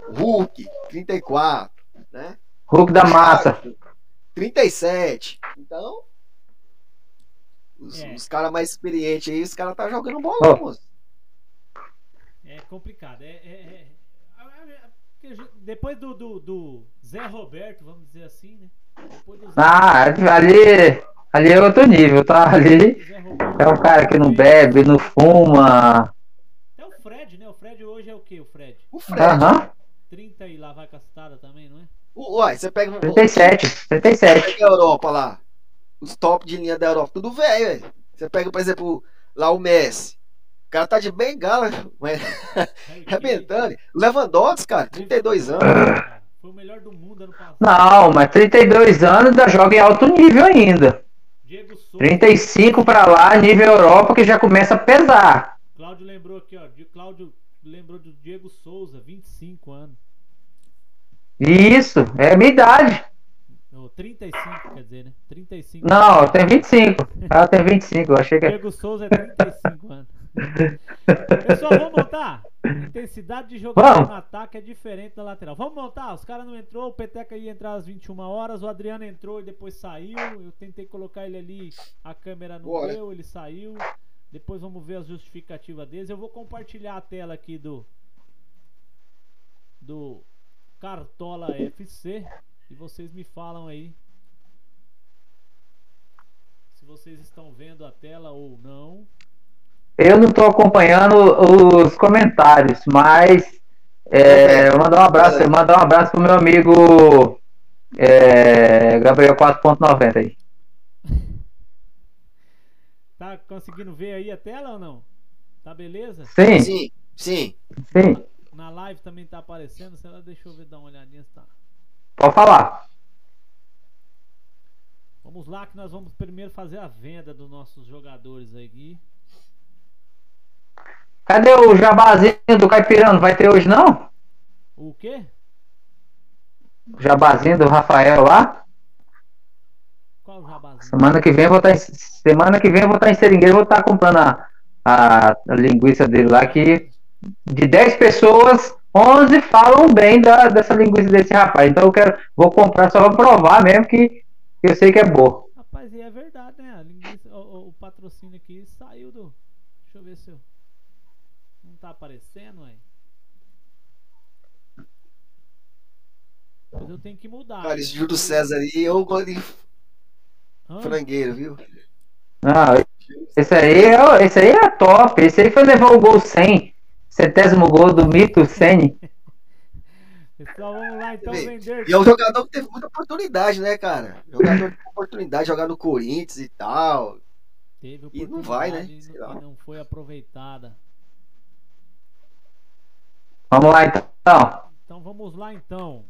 O Hulk, 34, né? Hulk da massa. 37. Então, os, É. os caras mais experientes aí, os caras tá jogando bola, moço. É complicado. É, é- é- é- é- depois do, do, do Zé Roberto, vamos dizer assim, né? Depois do Zé, Ah, ali. Ali é outro nível, tá? Ali é um cara que não bebe, não fuma. É o Fred, né? O Fred hoje é o quê? O Fred? O Fred. Aham. 30 e lá vai castada também, não é? Uai, você pega, 37. você 37. pega a Europa lá. Os top de linha da Europa, tudo velho, velho. Você pega, por exemplo, lá o Messi. O cara tá de bengala, mas arrebentando. O Lewandowski, cara, 32 anos. Foi o melhor do mundo ano passado. Não, mas 32 anos ainda joga em alto nível ainda. Diego Souza. 35 pra lá, nível Europa, que já começa a pesar. Cláudio lembrou aqui, ó. Cláudio lembrou do Diego Souza, 25 anos. Isso, é a minha idade. Ou 35, quer dizer, né? 35. Não, eu tenho 25. Ela tem 25, eu achei que. Diego Souza é 35 anos. Pessoal, vamos montar? Intensidade de jogador Vamos. no ataque é diferente da lateral. Vamos montar? Os caras não entrou, o Peteca ia entrar às 21 horas, o Adriano entrou e depois saiu. Eu tentei colocar ele ali, a câmera não Bora. deu, ele saiu. Depois vamos ver as justificativas deles. Eu vou compartilhar a tela aqui do do Cartola FC e vocês me falam aí se vocês estão vendo a tela ou não. Eu não tô acompanhando os comentários, mas é, eu mandar um abraço, eu mandar um abraço pro meu amigo é, Gabriel 4.90 aí. Tá conseguindo ver aí a tela ou não? Tá beleza? Sim, Sim, sim. sim, Na live também tá aparecendo, sei lá, deixa eu ver, dar uma olhadinha se tá. pode falar. Vamos lá que nós vamos primeiro fazer a venda dos nossos jogadores aqui. Cadê o jabazinho do Caipirano? Vai ter hoje não? O quê? O jabazinho do Rafael lá? Qual o jabazinho? Semana que vem eu vou estar em, semana que vem vou estar em Seringueiro, vou estar comprando a, a, a linguiça dele lá que de 10 pessoas, 11 falam bem da, dessa linguiça desse rapaz. Então eu quero, vou comprar só pra provar mesmo que eu sei que é boa. Rapaz, e é verdade, né? A linguiça, o, o- patrocínio aqui saiu do. Deixa eu ver se eu. Não tá aparecendo, aí. Mas eu tenho que mudar. Cara, esse né? Júlio César aí, eu gosto de frangueiro, viu? Ah, esse aí, é, esse aí é top. Esse aí foi levar o gol 100. Centésimo gol do Mito Sene. Pessoal, vamos lá então vender. E é um jogador que teve muita oportunidade, né, cara? Jogador que teve oportunidade de jogar no Corinthians e tal. Teve E não vai, né? e não- e não foi aproveitada. Vamos lá então. Então vamos lá então.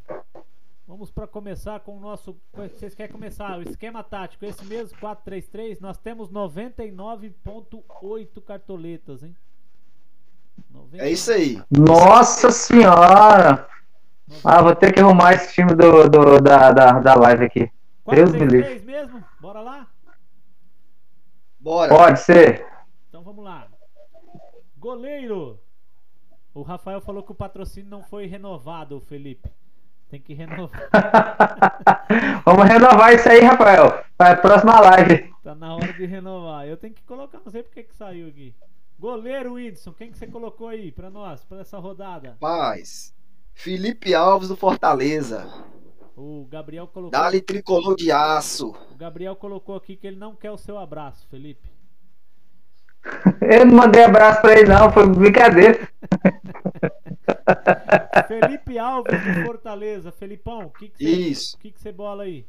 Vamos para começar com o nosso. Vocês querem começar? O esquema tático, esse mesmo 4-3-3. Nós temos 99,8 cartoletas, hein? É isso aí. Nossa senhora! Ah, vou ter que arrumar esse time do, do- da, da, da live aqui. Deus me 4-3-3 mesmo? Bora lá? Bora. Pode ser. Então vamos lá. Goleiro. O Rafael falou que o patrocínio não foi renovado, Felipe. Tem que renovar. Vamos renovar isso aí, Rafael. Para a próxima live. Tá na hora de renovar. Eu tenho que colocar, não sei porque que saiu aqui. Goleiro Whindersson, quem que você colocou aí pra nós, pra essa rodada? Paz. Felipe Alves do Fortaleza. O Gabriel colocou. Dali tricolor de aço. O Gabriel colocou aqui que ele não quer o seu abraço, Felipe. Eu não mandei abraço pra ele, não. Foi brincadeira. Felipe Alves do Fortaleza. Felipão, o que, que, Isso. que, que você bola aí?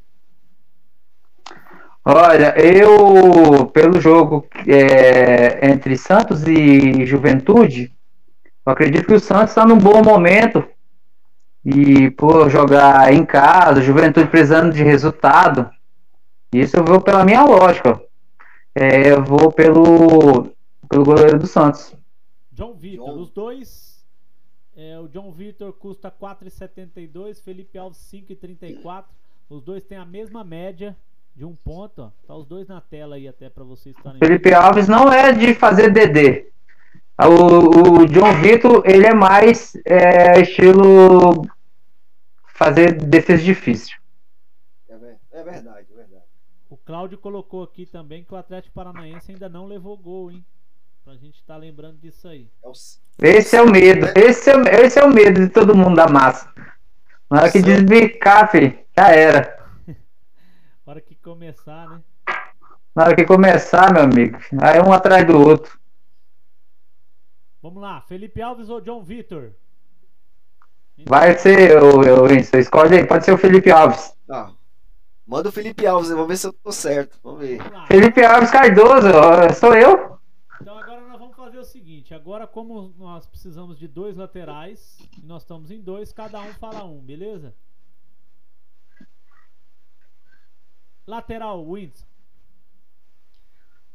Olha, eu, pelo jogo é, entre Santos e Juventude, eu acredito que o Santos está num bom momento. E por jogar em casa, Juventude precisando de resultado, isso eu vou pela minha lógica. É, eu vou pelo, pelo goleiro do Santos. John Vitor, John. os dois. é, o John Vitor custa 4,72, Felipe Alves 5,34. Os dois têm a mesma média de um ponto. Ó. Tá os dois na tela aí até pra vocês estarem Felipe Alves não é de fazer DD. O, o John Vitor, ele é mais é, estilo fazer defesa difícil. É é verdade, é verdade. O Cláudio colocou aqui também que o Atlético Paranaense ainda não levou gol, hein? Pra gente estar lembrando disso aí. É Esse é o medo. Esse é, o- esse é o medo de todo mundo da massa. Na hora que desbicar, filho, já era. Hora que começar, né? Na hora que começar, meu amigo, aí um atrás do outro. Vamos lá, Felipe Alves ou John Vitor? Vai ser o, Winston, escolhe aí, pode ser o Felipe Alves. Ah, manda o Felipe Alves, vamos ver se eu tô certo. Vamos ver. Felipe Alves Cardoso, sou eu. Então agora nós vamos fazer o seguinte. Agora, como nós precisamos de dois laterais, e nós estamos em dois, cada um fala um, beleza? Lateral, Wins.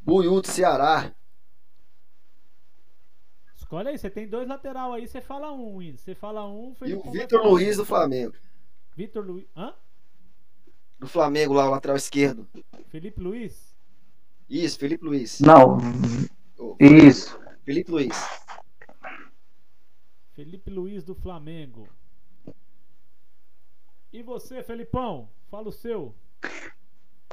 Buiú do Ceará. Escolhe aí, você tem dois lateral aí, você fala um, Wins. Você fala um, E o Vitor Luiz do Flamengo. Vitor Luiz. Hã? Do Flamengo lá, o lateral esquerdo. Felipe Luiz? Isso, Felipe Luiz. Não, Ô, isso. Felipe Luiz. Felipe Luiz do Flamengo. E você, Felipão? Fala o seu.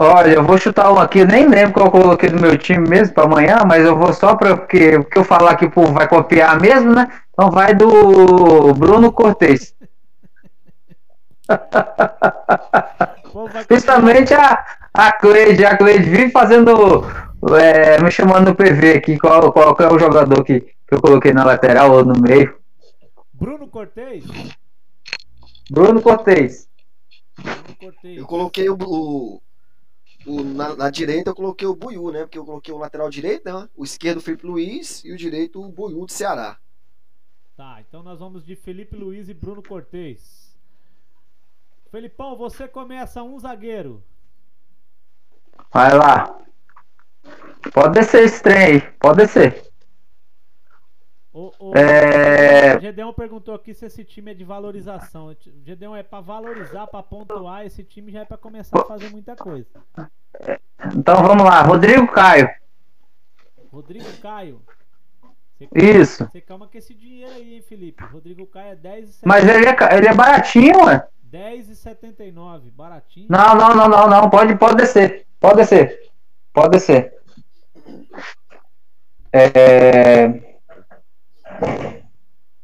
Olha, eu vou chutar um aqui, nem lembro qual eu coloquei no meu time mesmo para amanhã, mas eu vou só para porque o que eu falar aqui o povo vai copiar mesmo, né? Então vai do Bruno Cortez. Principalmente a, a Cleide, a Cleide vive fazendo, é, me chamando no PV aqui, qual, qual que é o jogador que, que eu coloquei na lateral ou no meio. Bruno Cortez? Bruno Cortez. Bruno Cortez. Eu coloquei o. o- o- na, na direita eu coloquei o Buiú, né? Porque eu coloquei o lateral direito, né? O esquerdo o Felipe Luiz e o direito o Buiú do Ceará. Tá, então nós vamos de Felipe Luiz e Bruno Cortez. Felipão, você começa um zagueiro. Vai lá. Pode descer esse trem aí, pode descer. O, o, É. o Gedeon perguntou aqui se esse time é de valorização. Gedeon é pra valorizar, pra pontuar. Esse time já é pra começar a fazer muita coisa. Então vamos lá, Rodrigo Caio. Rodrigo Caio. Você, Isso. você calma com esse dinheiro aí, hein, Felipe. Rodrigo Caio é 10,79. Mas ele é, ele é baratinho, ué. 10,79. Baratinho. Não, não, não, não, não. Pode, pode descer. Pode descer. Pode descer. É,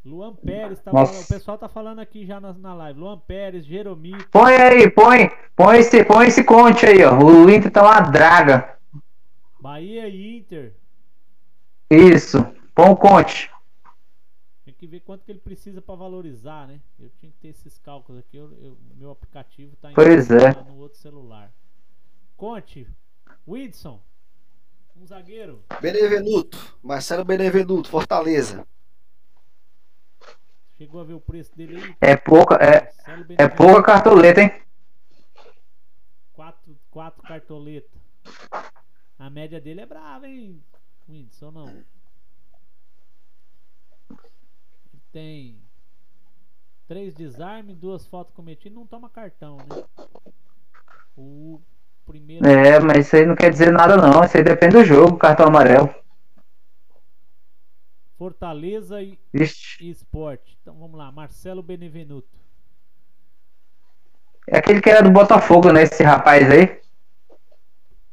Luan Pérez tá Nossa. falando, o pessoal tá falando aqui já na, na live. Luan Pérez, Jeromito. põe aí, põe, põe esse, põe esse conte aí, ó. O Inter tá uma draga. Bahia e Inter. Isso. Põe o conte. Tem que ver quanto que ele precisa pra valorizar, né? Eu tinha que ter esses cálculos aqui. Eu, eu- meu aplicativo tá em Pois é. tá no outro celular. Conte. Whitson. Um zagueiro. Benevenuto. Marcelo Benevenuto, Fortaleza. Chegou a ver o preço dele aí? É pouca, é, é pouca cartoleta, hein? Quatro, quatro cartoletas. A média dele é brava, hein? Whindersson não. Tem três desarmes, duas fotos cometidas, não toma cartão, né? O primeiro. É, mas isso aí não quer dizer nada não. Isso aí depende do jogo, cartão amarelo. Fortaleza e, Ixi, e Esporte. Então vamos lá, Marcelo Benevenuto. é aquele que era do Botafogo, né? Esse rapaz aí.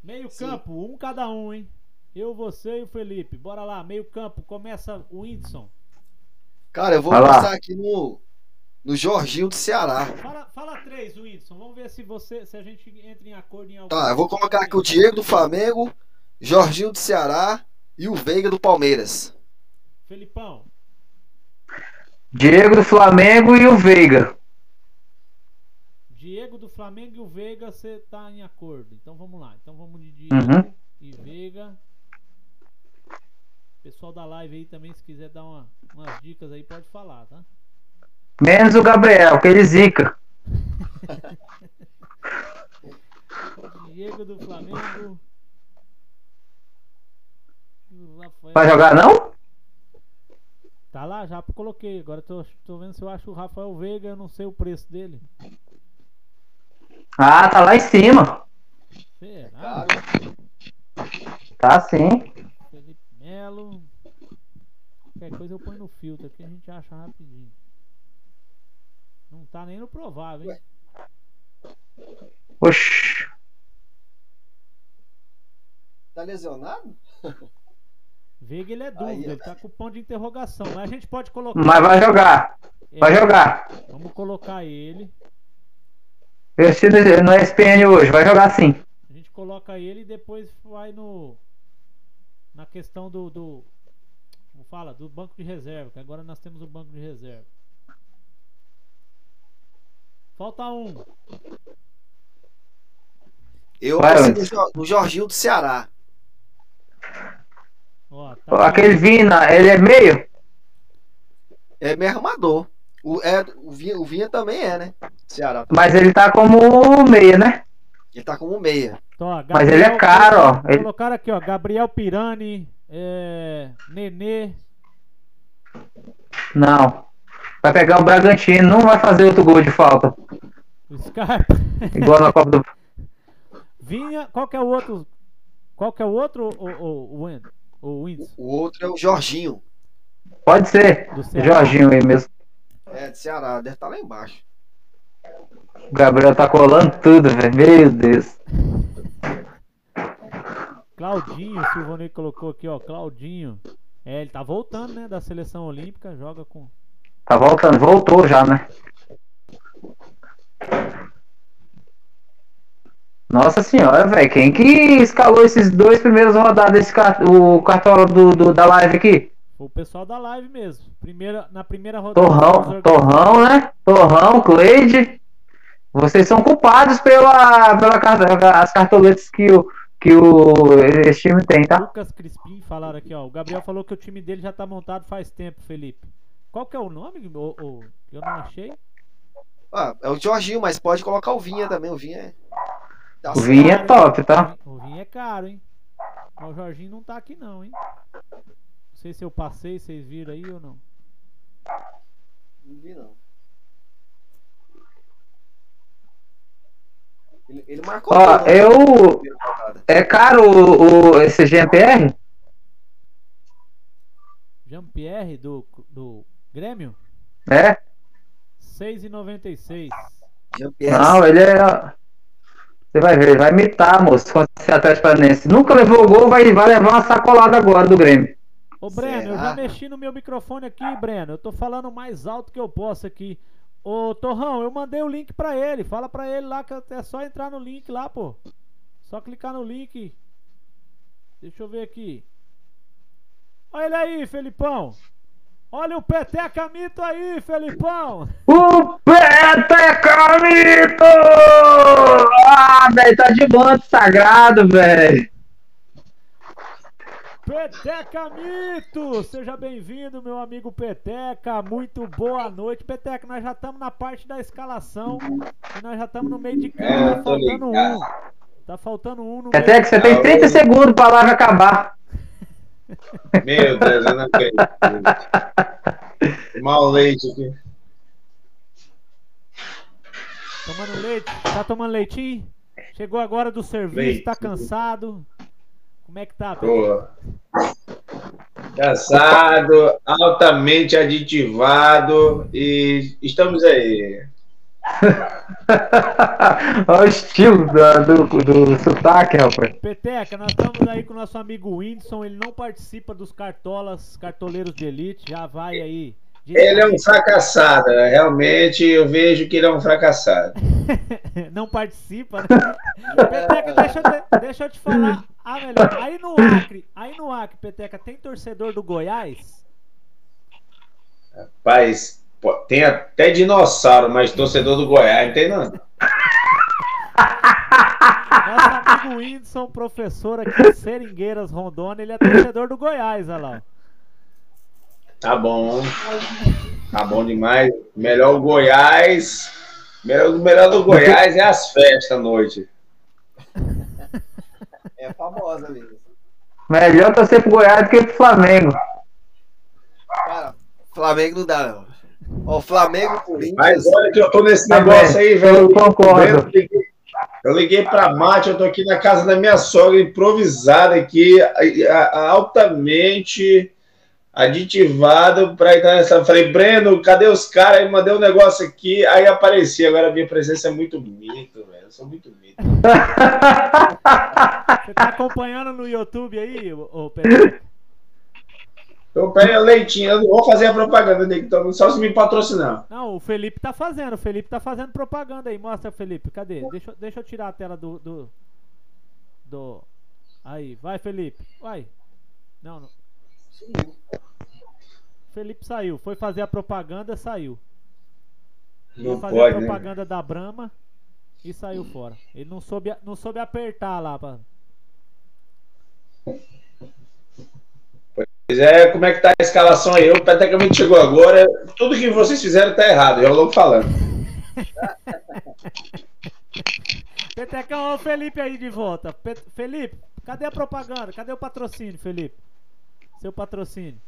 Meio Sim. campo, um cada um, hein? Eu, você e o Felipe. Bora lá, meio campo. Começa o Whindersson. Cara, eu vou Vai lá. começar aqui no, no Jorginho do Ceará. Fala, fala três, Whindersson. Vamos ver se você, se a gente entra em acordo em algum. Tá, eu vou colocar aqui o Diego do Flamengo, Jorginho do Ceará e o Veiga do Palmeiras. Felipão. Diego do Flamengo e o Veiga. Diego do Flamengo e o Veiga, você tá em acordo. Então vamos lá. Então vamos de Diego Uhum. e Veiga. Pessoal da live aí também, se quiser dar uma- umas dicas aí, pode falar, tá? Menos o Gabriel, que ele zica. Diego do Flamengo. Vai jogar não? Tá lá, já coloquei. Agora tô, tô vendo se eu acho o Rafael Veiga, eu não sei o preço dele. Ah, tá lá em cima. Será? Tá sim. Felipe Melo. Qualquer coisa eu ponho no filtro aqui a gente acha rapidinho. Não tá nem no provável, hein? Oxi. Tá lesionado? Veiga ele é dúvida, Aí, ele tá com ponto de interrogação. Mas a gente pode colocar. Mas vai jogar. Vai É, jogar. Vamos colocar ele. Eu no no ESPN hoje. Vai jogar sim. A gente coloca ele e depois vai no. Na questão do. do como fala? Do banco de reserva. Que agora nós temos o banco de reserva. Falta um. Eu Vai, no Jorginho do Ceará. Ó, tá Aquele Vina, ele é meio? É meio armador. O, é, o, Vinha, o Vinha também é, né? Ceará. Mas ele tá como meia, né? Ele tá como meia. Então, ó, Mas ele é caro, ó. colocaram- Ele- Colocaram aqui, ó. Gabriel Pirani, é, Nenê. Não. Vai pegar o Bragantino, não vai fazer outro gol de falta. Scarpa. Igual na Copa do. Vinha. Qual que é o outro? Qual que é o outro, o, o, o, Wend- o? O outro é o Jorginho. Pode ser. Jorginho aí mesmo. É, de Ceará. Deve estar lá embaixo. O Gabriel tá colando tudo, velho. Meu Deus. Claudinho, o Silvonei colocou aqui, ó. Claudinho. É, ele tá voltando, né? Da seleção olímpica. Joga com. Tá voltando, voltou já, né? Nossa senhora, velho. Quem que escalou esses dois primeiros rodadas, esse car- o cartola do, do- da live aqui? O pessoal da live mesmo. Primeira, na primeira rodada. Torrão, Torrão, né? Torrão, Cleide. Vocês são culpados pela, pela car- as cartoletas que o, que o, esse time tem, tá? Lucas Crispim falaram aqui, ó. O Gabriel falou que o time dele já tá montado faz tempo, Felipe. Qual que é o nome? O, o- que eu não achei. Ah, é o Jorginho, mas pode colocar o Vinha também. O Vinha é. O Vinha é top, tá? O Vinho é caro, hein? Mas o Jorginho não tá aqui não, hein? Não sei se eu passei, vocês viram aí ou não. Não vi, não. Ele, ele marcou. Ó, né, eu- rodada. É caro o, o- esse GMPR? Jean-Pierre do, do Grêmio, É? 6,96. Jean-Pierre Não, ele é. Você vai ver, ele vai imitar, moço, contra esse Atlético Paranaense. Nunca levou gol, vai, vai levar uma sacolada agora do Grêmio. Ô Breno, eu já Será? mexi no meu microfone aqui, Breno. Eu tô falando o mais alto que eu posso aqui. Ô Torrão, eu mandei o link pra ele. Fala pra ele lá que é só entrar no link lá, pô. Só clicar no link. Deixa eu ver aqui. Olha ele aí, Felipão. Olha o Peteca Mito aí, Felipão. O Petecamito! Ah, velho, tá de manto sagrado, velho. Peteca Mito! Seja bem-vindo, meu amigo Peteca. Muito boa noite. Peteca, nós já estamos na parte da escalação e nós já estamos no meio de campo. É, tá faltando ligado. um. Tá faltando um no meio. Você tem 30 segundos pra live acabar. Meu Deus, eu não acredito. Mal leite aqui. Tomando leite. Tá tomando leitinho? Chegou agora do serviço, Leite. tá cansado. Como é que tá. Caçado, altamente aditivado e estamos aí. Olha o estilo da- do, do sotaque, rapaz. Peteca, nós estamos aí com o nosso amigo Whindersson, ele não participa dos cartolas, cartoleiros de elite, já vai aí. Ele é um fracassado, né? realmente eu vejo que ele é um fracassado. não participa, né? Peteca, deixa eu, te, deixa eu te falar. Ah, melhor. Aí no Acre, aí no Acre, Peteca, tem torcedor do Goiás? Rapaz, pô, tem até dinossauro, mas torcedor do Goiás não tem não. Nosso amigo Whindersson, professor aqui em Seringueiras, Rondônia, ele é torcedor do Goiás, olha lá. Tá bom. Tá bom demais. Melhor o Goiás. Melhor, o melhor do Goiás é as festas à noite. É famosa mesmo. Melhor torcer pro Goiás do que pro Flamengo. Cara, Flamengo não dá, não. Ó, o Flamengo, Mas Corinthians. olha que eu tô nesse Também, negócio aí, velho. eu concordo. Eu liguei, eu liguei pra Mate, eu tô aqui na casa da minha sogra, improvisada aqui, altamente aditivado pra entrar nessa. Eu Falei, Breno, cadê os caras? Aí mandei um negócio aqui, aí apareci. Agora a minha presença é muito mito, velho. Eu sou muito mito. Você tá acompanhando no YouTube aí, ô, ô Pera aí, Leitinho, eu não vou fazer a propaganda dele, então, só se me patrocinar. Não, o Felipe tá fazendo, o Felipe tá fazendo propaganda aí. Mostra, Felipe, cadê? Deixa, eu- deixa eu tirar a tela do, do. do- Aí, vai, Felipe. Vai. Não, não. Felipe saiu, foi fazer a propaganda, saiu. Não Foi fazer pode, a né? propaganda da Brahma e saiu fora. Ele não soube, não soube apertar lá. Pra... Pois é, como é que tá a escalação aí? Eu praticamente chegou agora. Tudo que vocês fizeram tá errado, eu logo falando. Petecão, olha o Felipe aí de volta. Pe- Felipe, cadê a propaganda? Cadê o patrocínio, Felipe? Seu patrocínio.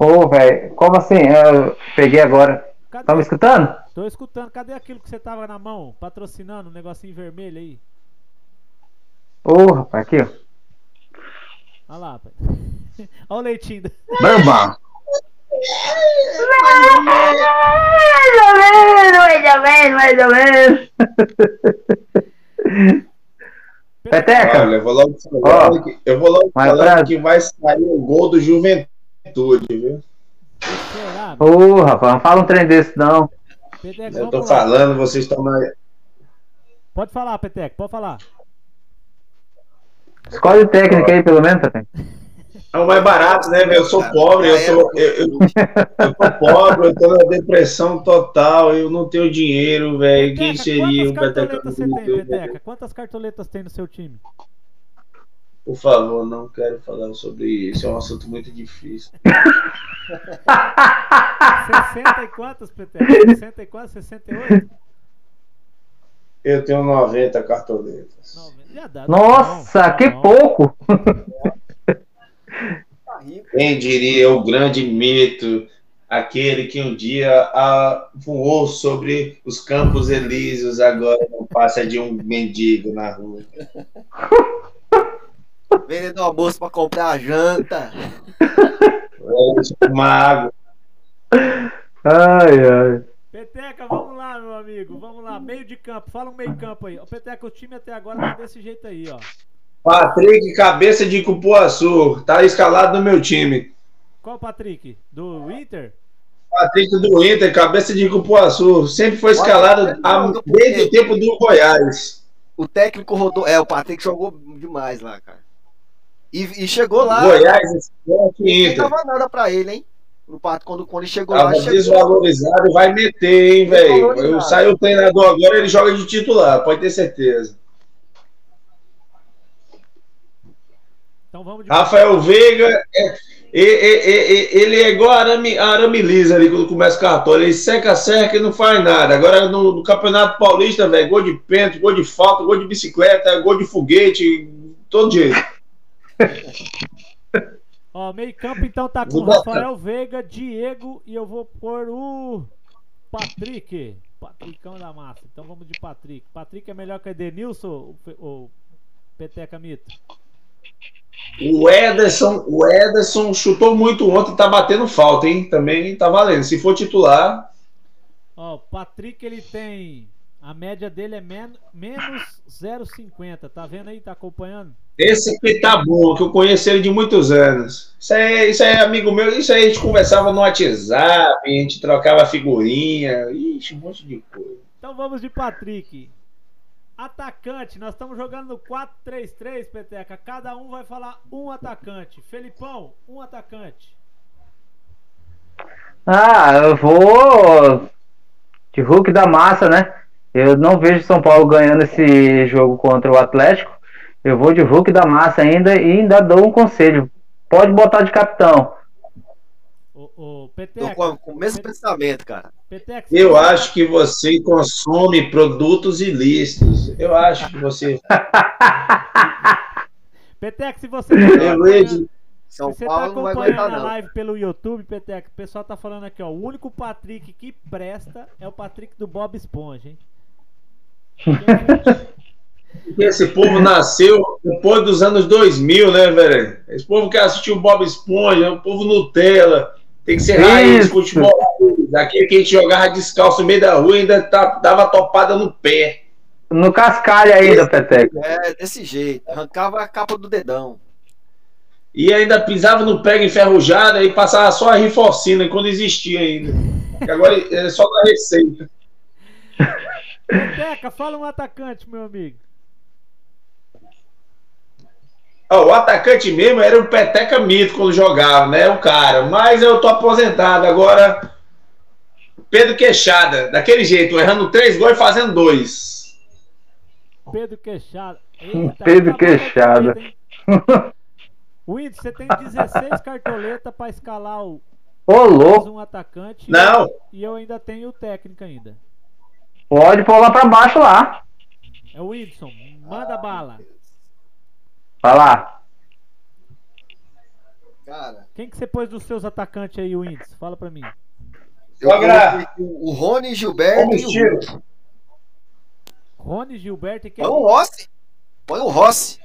Ô, velho, como assim? Eu peguei agora. Cadê? Tá me escutando? Tô escutando. Cadê aquilo que você tava na mão, patrocinando, um negocinho vermelho aí? Ô, rapaz, aqui, ó. Olha lá, pai. Olha o leitinho. Bamba. Mais ou menos, mais ou menos, mais ou menos. Peteca, Olha, eu vou logo falando, que, eu vou logo falando que vai sair o gol do Juventude, viu? Será? ô, rapaz, não fala um trem desse, não. Peteca, Eu tô falando, vocês estão na. Pode falar, Peteca, pode falar. Escolhe técnica aí, pelo menos, Peteca. É o mais barato, né, velho? Eu sou pobre, eu tô, eu, eu, eu tô pobre, eu tô na depressão total, eu não tenho dinheiro, velho. Quem seria um quantas Peteca? Quantas cartoletas tem no seu time? Por favor, não quero falar sobre isso, é um assunto muito difícil. 60 e quantas, Peteca? 60 e quantas? 68? Eu tenho 90 cartoletas. Não, já dá. Nossa, Não, que não. pouco! Quem diria o grande mito, aquele que um dia ah, voou sobre os campos elíseos, agora não passa de um mendigo na rua. Vendendo almoço pra comprar janta. É, Uma água. Ai, ai. Peteca, vamos lá, meu amigo. Vamos lá. Meio de campo. Fala um meio campo aí. Ô, Peteca, o time até agora tá desse jeito aí, ó. Patrick, cabeça de cupuaçu, tá escalado no meu time. Qual o Patrick? Do Inter? Patrick do Inter, cabeça de cupuaçu, sempre foi escalado desde o tempo do Goiás. O técnico rodou. É, o Patrick jogou demais lá, cara. E, e chegou lá. Goiás, Esporte e Não Inter. dava nada pra ele, hein? O Pat- quando, quando ele chegou lá, Tava chegou. desvalorizado e vai meter, hein, velho. Saio o treinador agora, ele joga de titular, pode ter certeza. Então vamos de Rafael Veiga, é- e- e- ele é igual a arame, a arame lisa ali quando começa o cartola. Ele seca, seca e não faz nada. Agora no, no Campeonato Paulista, velho, gol de pênalti, gol de falta, gol de bicicleta, gol de foguete, todo jeito. Ó, meio campo então tá com. Rafael Veiga, Diego e eu vou pôr o Patrick. Patricão da massa. Então vamos de Patrick. Patrick é melhor que Edenilson ou, ou Peteca Mito? O Ederson, o Ederson chutou muito ontem, tá batendo falta, hein? Também tá valendo. Se for titular, Ó, o Patrick ele tem. A média dele é men menos 0,50. Tá vendo aí? Tá acompanhando? Esse aqui tá bom, que eu conheço ele de muitos anos. Isso aí, isso aí, amigo meu, isso aí a gente conversava no WhatsApp, a gente trocava figurinha, ixi, um monte de coisa. Então vamos de Patrick. Atacante, nós estamos jogando no 4-3-3, Peteca. Cada um vai falar um atacante. Felipão, um atacante. Ah, eu vou de Hulk da massa, né? Eu não vejo São Paulo ganhando esse jogo contra o Atlético. Eu vou de Hulk da massa ainda e ainda dou um conselho. Pode botar de capitão. O, o Tô Peteca. com, com o mesmo pensamento, cara. Peteca, Eu acho que você consome produtos ilícitos. Eu acho que você. Peteca, se você tá Eu vejo- São se você tá Paulo não vai acompanhando aguentar, a não. live pelo YouTube, Peteca, o pessoal tá falando aqui, ó. O único Patrick que presta é o Patrick do Bob Esponja, hein? esse povo nasceu depois dos anos 2000, né, velho? Esse povo que assistiu Bob Esponja, o povo Nutella. Tem que ser raiz, Isso. futebol. Aquele que a gente jogava descalço no meio da rua e ainda tá- dava topada no pé. No cascalho ainda, Peteca. É, desse jeito. Arrancava a capa do dedão. E ainda pisava no pega enferrujado e passava só a rifocina quando existia ainda. Que agora é só na receita. Peteca, fala um atacante, meu amigo. Ó, o atacante mesmo era o Peteca Mito quando jogava, né? O cara. Mas eu tô aposentado. Agora, Pedro Queixada, daquele jeito, errando três gols e fazendo dois. Pedro Queixada. Eita, Pedro a Queixada. Whindersson, você tem 16 cartoletas pra escalar o, Ô, mais louco. um atacante. Não, E eu ainda tenho o técnico ainda. Pode pôr lá pra baixo lá. É o Whindersson, manda bala. Vai lá. Cara, Quem que você pôs dos seus atacantes aí, Whindersson? Fala pra mim. eu o o Rony, Gilberto e o. Hulk. Rony, Gilberto e quem? Põe o Rossi. Põe o Rossi.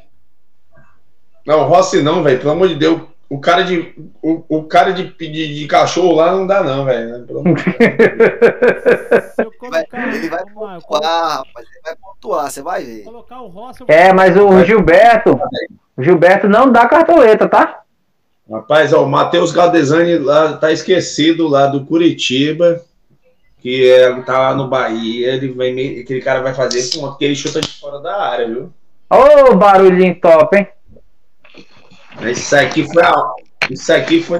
Não, Rossi não, velho. Pelo amor de Deus. O cara de, o, o cara de, de, de cachorro lá não dá, não, velho. Colocar, ele vai eu pontuar, rapaz. Ele vai pontuar, você vai ver. É, mas o Gilberto. O Gilberto não dá cartoleta, tá? Rapaz, ó, o Matheus Galdesani lá tá esquecido lá do Curitiba, que é, tá lá no Bahia. Ele vai, aquele cara vai fazer ponto, porque ele chuta de fora da área, viu? Ô, barulhinho top, hein? Isso aqui foi a, isso aqui foi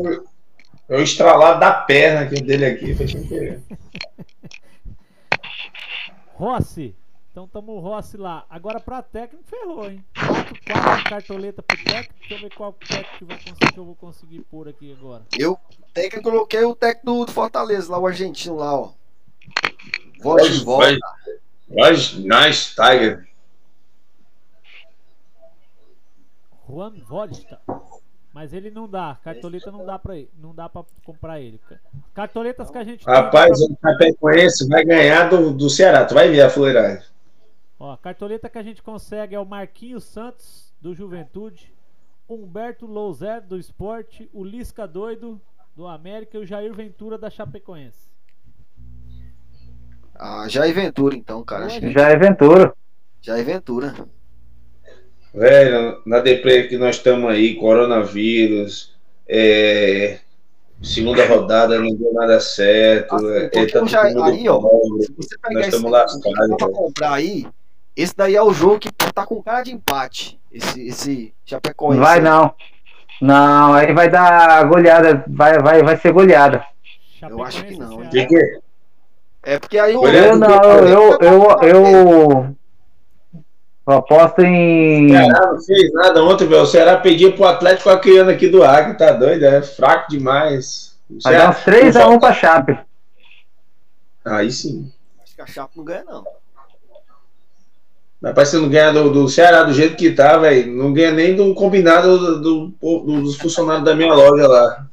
o estralado da perna que dele aqui, foi sem querer. Rossi. Então tamo o Rossi lá. Agora pra técnico ferrou, hein? 4, 4 cartoleta pro técnico. Deixa eu ver qual técnico que, vai conseguir, que eu vou conseguir pôr aqui agora. Eu técnico, coloquei o técnico do Fortaleza, lá o argentino lá, ó. Voz de volta. Mas, nice, Tiger. Juan Vodsta. Mas ele não dá, cartoleta não dá pra ele, não dá para comprar ele. Cartoletas que a gente tem Rapaz, pra- o Chapecoense vai ganhar do, do Ceará. Tu vai ver a fuleiragem. Ó, a cartoleta que a gente consegue é o Marquinhos Santos do Juventude, Humberto Louser do Esporte, o Lisca Doido do América e o Jair Ventura da Chapecoense. Ah, Jair Ventura, então, cara. Acho que Já é Ventura. Jair Ventura. Velho, na deprê que nós estamos aí, coronavírus, é, segunda rodada não deu nada certo. Assim, é, tá mundo aí, ó, pobre. Se você Nós pegar esse estamos aí, lascados, dá pra comprar aí, esse daí é o jogo que tá com cara de empate. Esse, esse Chapecoense. Vai não. Não, aí vai dar goleada. Vai, vai, vai ser goleada. Eu acho que não. De quê? É porque aí o. Eu não, eu, eu, eu, eu aposto em. Ceará não fez nada ontem, velho. O Ceará pedia pro Atlético a criando aqui do Acre, tá doido? É fraco demais. O Vai dar uns 3x1 pra Chape. Aí sim. Acho que a Chape não ganha, não. Rapaz, você não ganha do, do Ceará do jeito que tá, velho. Não ganha nem do combinado do, do- do- dos funcionários da minha loja lá.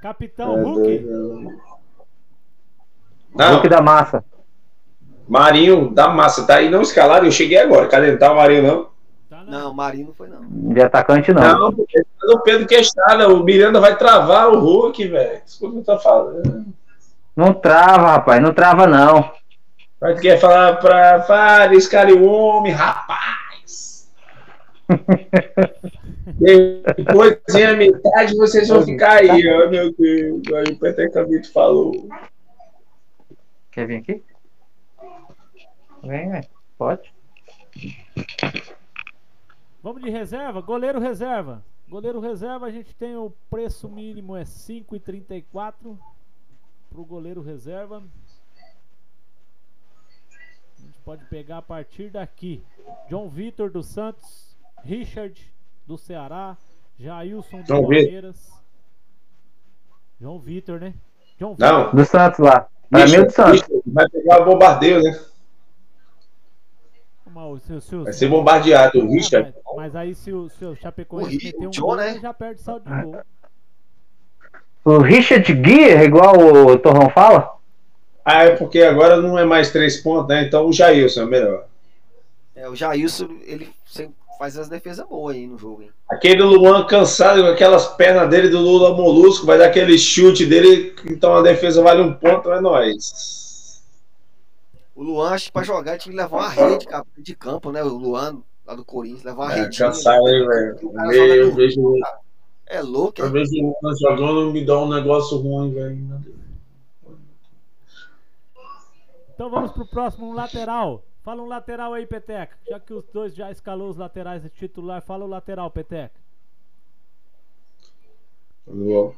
Capitão É, Hulk. doido. Não, Hulk da massa. Marinho da massa, tá aí não escalado. Eu cheguei agora. Calentar o Marinho não. Tá Lá Não, Marinho não foi não. De atacante, não. Não, o Pedro Questada, o Miranda vai travar o Hulk, velho. Escuta o que eu tô falando. Não trava, rapaz. Não trava, não. Mas tu quer falar pra Fares, cara e o homem, rapaz. Depois em a metade vocês vão ficar aí, ó, meu Deus. Aí o Peteca Vitor falou. Quer vir aqui? Vem, vem. Pode. Vamos de reserva? Goleiro reserva. Goleiro reserva, a gente tem o preço mínimo é 5,34 pro goleiro reserva. A gente pode pegar a partir daqui. John Vitor do Santos, Richard do Ceará, Jailson do. Palmeiras. João Vitor, né? John Não. Vitor. Do Santos lá. Pra mim, é do Santos. Vai pegar o bombardeio, né? Seu- seu- Vai ser bombardeado. O É, Richard. mas, mas aí se o, se o Chapecoense O meter um John, gol, né? ele já perde saldo de gol. O Richard Guia, igual o Torrão fala? Ah, é porque agora não é mais três pontos, né? Então o Jailson é melhor. É, o Jailson, ele sempre faz as defesas boas aí no jogo, hein? Aquele Luan cansado com aquelas pernas dele do Lula Molusco, vai dar aquele chute dele, então a defesa vale um ponto, é nóis. O Luan, acho que pra jogar tinha que levar uma rede cara, de campo, né? O Luan, lá do Corinthians, levar uma É, rede. cansado aí, velho. Eu vejo, É louco, eu hein? vejo o Luan jogando me dá um negócio ruim, velho. Então vamos pro próximo lateral. Fala um lateral aí, Peteca. Já que os dois já escalou os laterais de titular, fala o lateral, Peteca.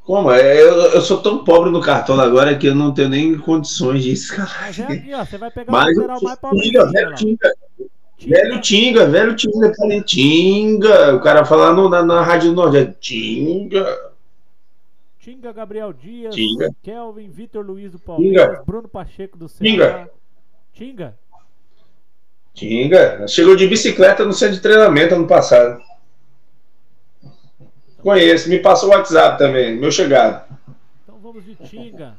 Como? É, Eu, eu sou tão pobre no cartão agora que eu não tenho nem condições de escalar. Mas é aqui, ó. Você vai pegar Mas o lateral mais Tinga, velho. Tinga, Tinga. velho Tinga, velho Tinga, falei Tinga. O cara falando na, na Rádio Nordeste, Tinga. Tinga, Gabriel Dias, Tinga. Kelvin, Vitor Luiz do Palmeiras, Bruno Pacheco do Ceará. Tinga. Tinga. Chegou de bicicleta no centro de treinamento ano passado. Conheço, me passou o WhatsApp também, meu chegado. Então vamos de Tinga.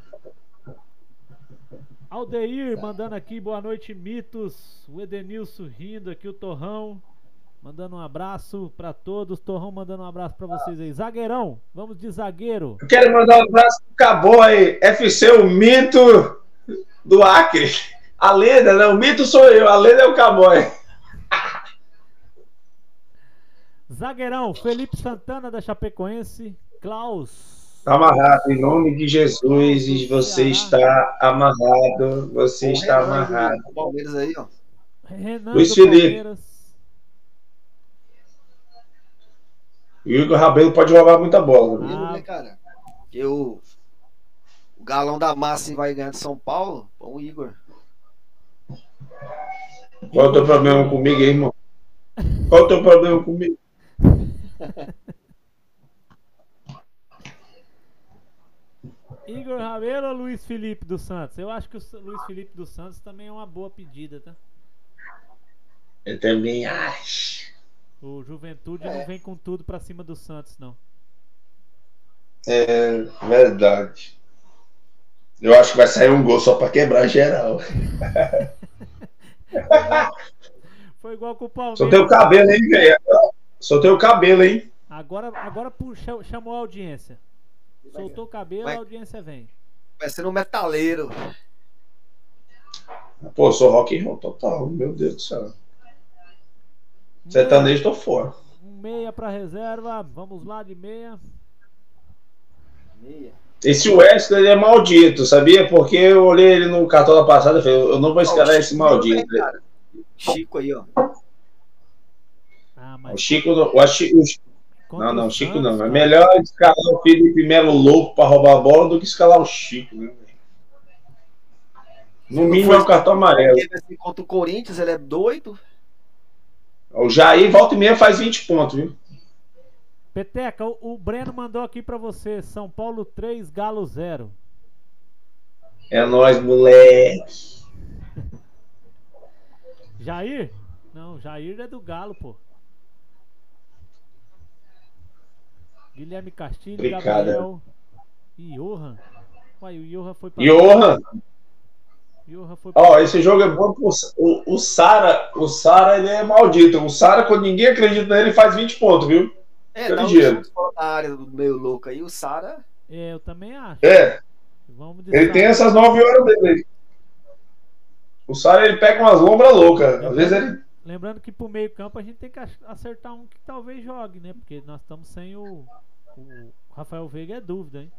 Aldeir mandando aqui, boa noite, mitos. O Edenilson rindo aqui, o Torrão. Mandando um abraço pra todos. Torrão mandando um abraço pra vocês aí. Zagueirão, vamos de zagueiro. Eu quero mandar um abraço pro Caboy, FC, o mito do Acre. A lenda, né? O mito sou eu, a lenda é o Caboy. Zagueirão, Felipe Santana da Chapecoense. Klaus. Tá amarrado, em nome de Jesus, e você está amarrado, você está amarrado. O Palmeiras aí, ó. Renan Luiz Felipe. O Igor Rabelo pode jogar muita bola. né? Mesmo, né, cara? Porque o, o galão da massa vai ganhar de São Paulo, o Igor. Qual é o teu problema comigo, aí, irmão? Qual é o teu problema comigo? Igor Rabelo ou Luiz Felipe dos Santos? Eu acho que o Luiz Felipe dos Santos também é uma boa pedida, tá? Eu também acho. O Juventude não vem com tudo pra cima do Santos, não. É verdade. Eu acho que vai sair um gol só pra quebrar geral. Foi igual com o Só tem o Palmeiras. cabelo, hein, velho? Só tem o cabelo, hein? Agora, agora puxa, chamou a audiência. Soltou o cabelo, Vai. a audiência vem. Vai ser um metaleiro. Pô, sou rock and roll total, meu Deus do céu. Sertanejo tô fora. Um meia pra reserva. Vamos lá de meia. Meia. Esse Wesley ele é maldito, sabia? Porque eu olhei ele no cartola passado e falei, eu não vou escalar esse maldito. Chico aí, ó. Ah, O mas. Chico, não- o Chico, não, não, o o Chico não. É melhor escalar o Felipe Melo louco pra roubar a bola do que escalar o Chico, né? No mínimo é um cartão amarelo. Assim, contra o Corinthians, ele é doido. O Jair volta e meia faz 20 pontos, viu? Peteca, o, o Breno mandou aqui pra você. São Paulo 3, Galo 0. É nóis, moleque. Jair? Não, Jair é do Galo, pô. Guilherme Castilho, Obrigado. Gabriel e Johan. Uai, o Johan foi pra. Johan, Johan foi. Ó, esse jogo é bom pro o, o Sara. O Sara, ele é maldito. O Sara, quando ninguém acredita nele, faz 20 pontos, viu? É, dá um da área do meio louco aí. O Sara. É, eu também acho. É, Vamos ele tem essas 9 horas dele aí. O Sara, ele pega umas lombras loucas. Às vezes ele. Lembrando que pro meio campo a gente tem que acertar um que talvez jogue, né? Porque nós estamos sem o, o Rafael Veiga é dúvida, hein?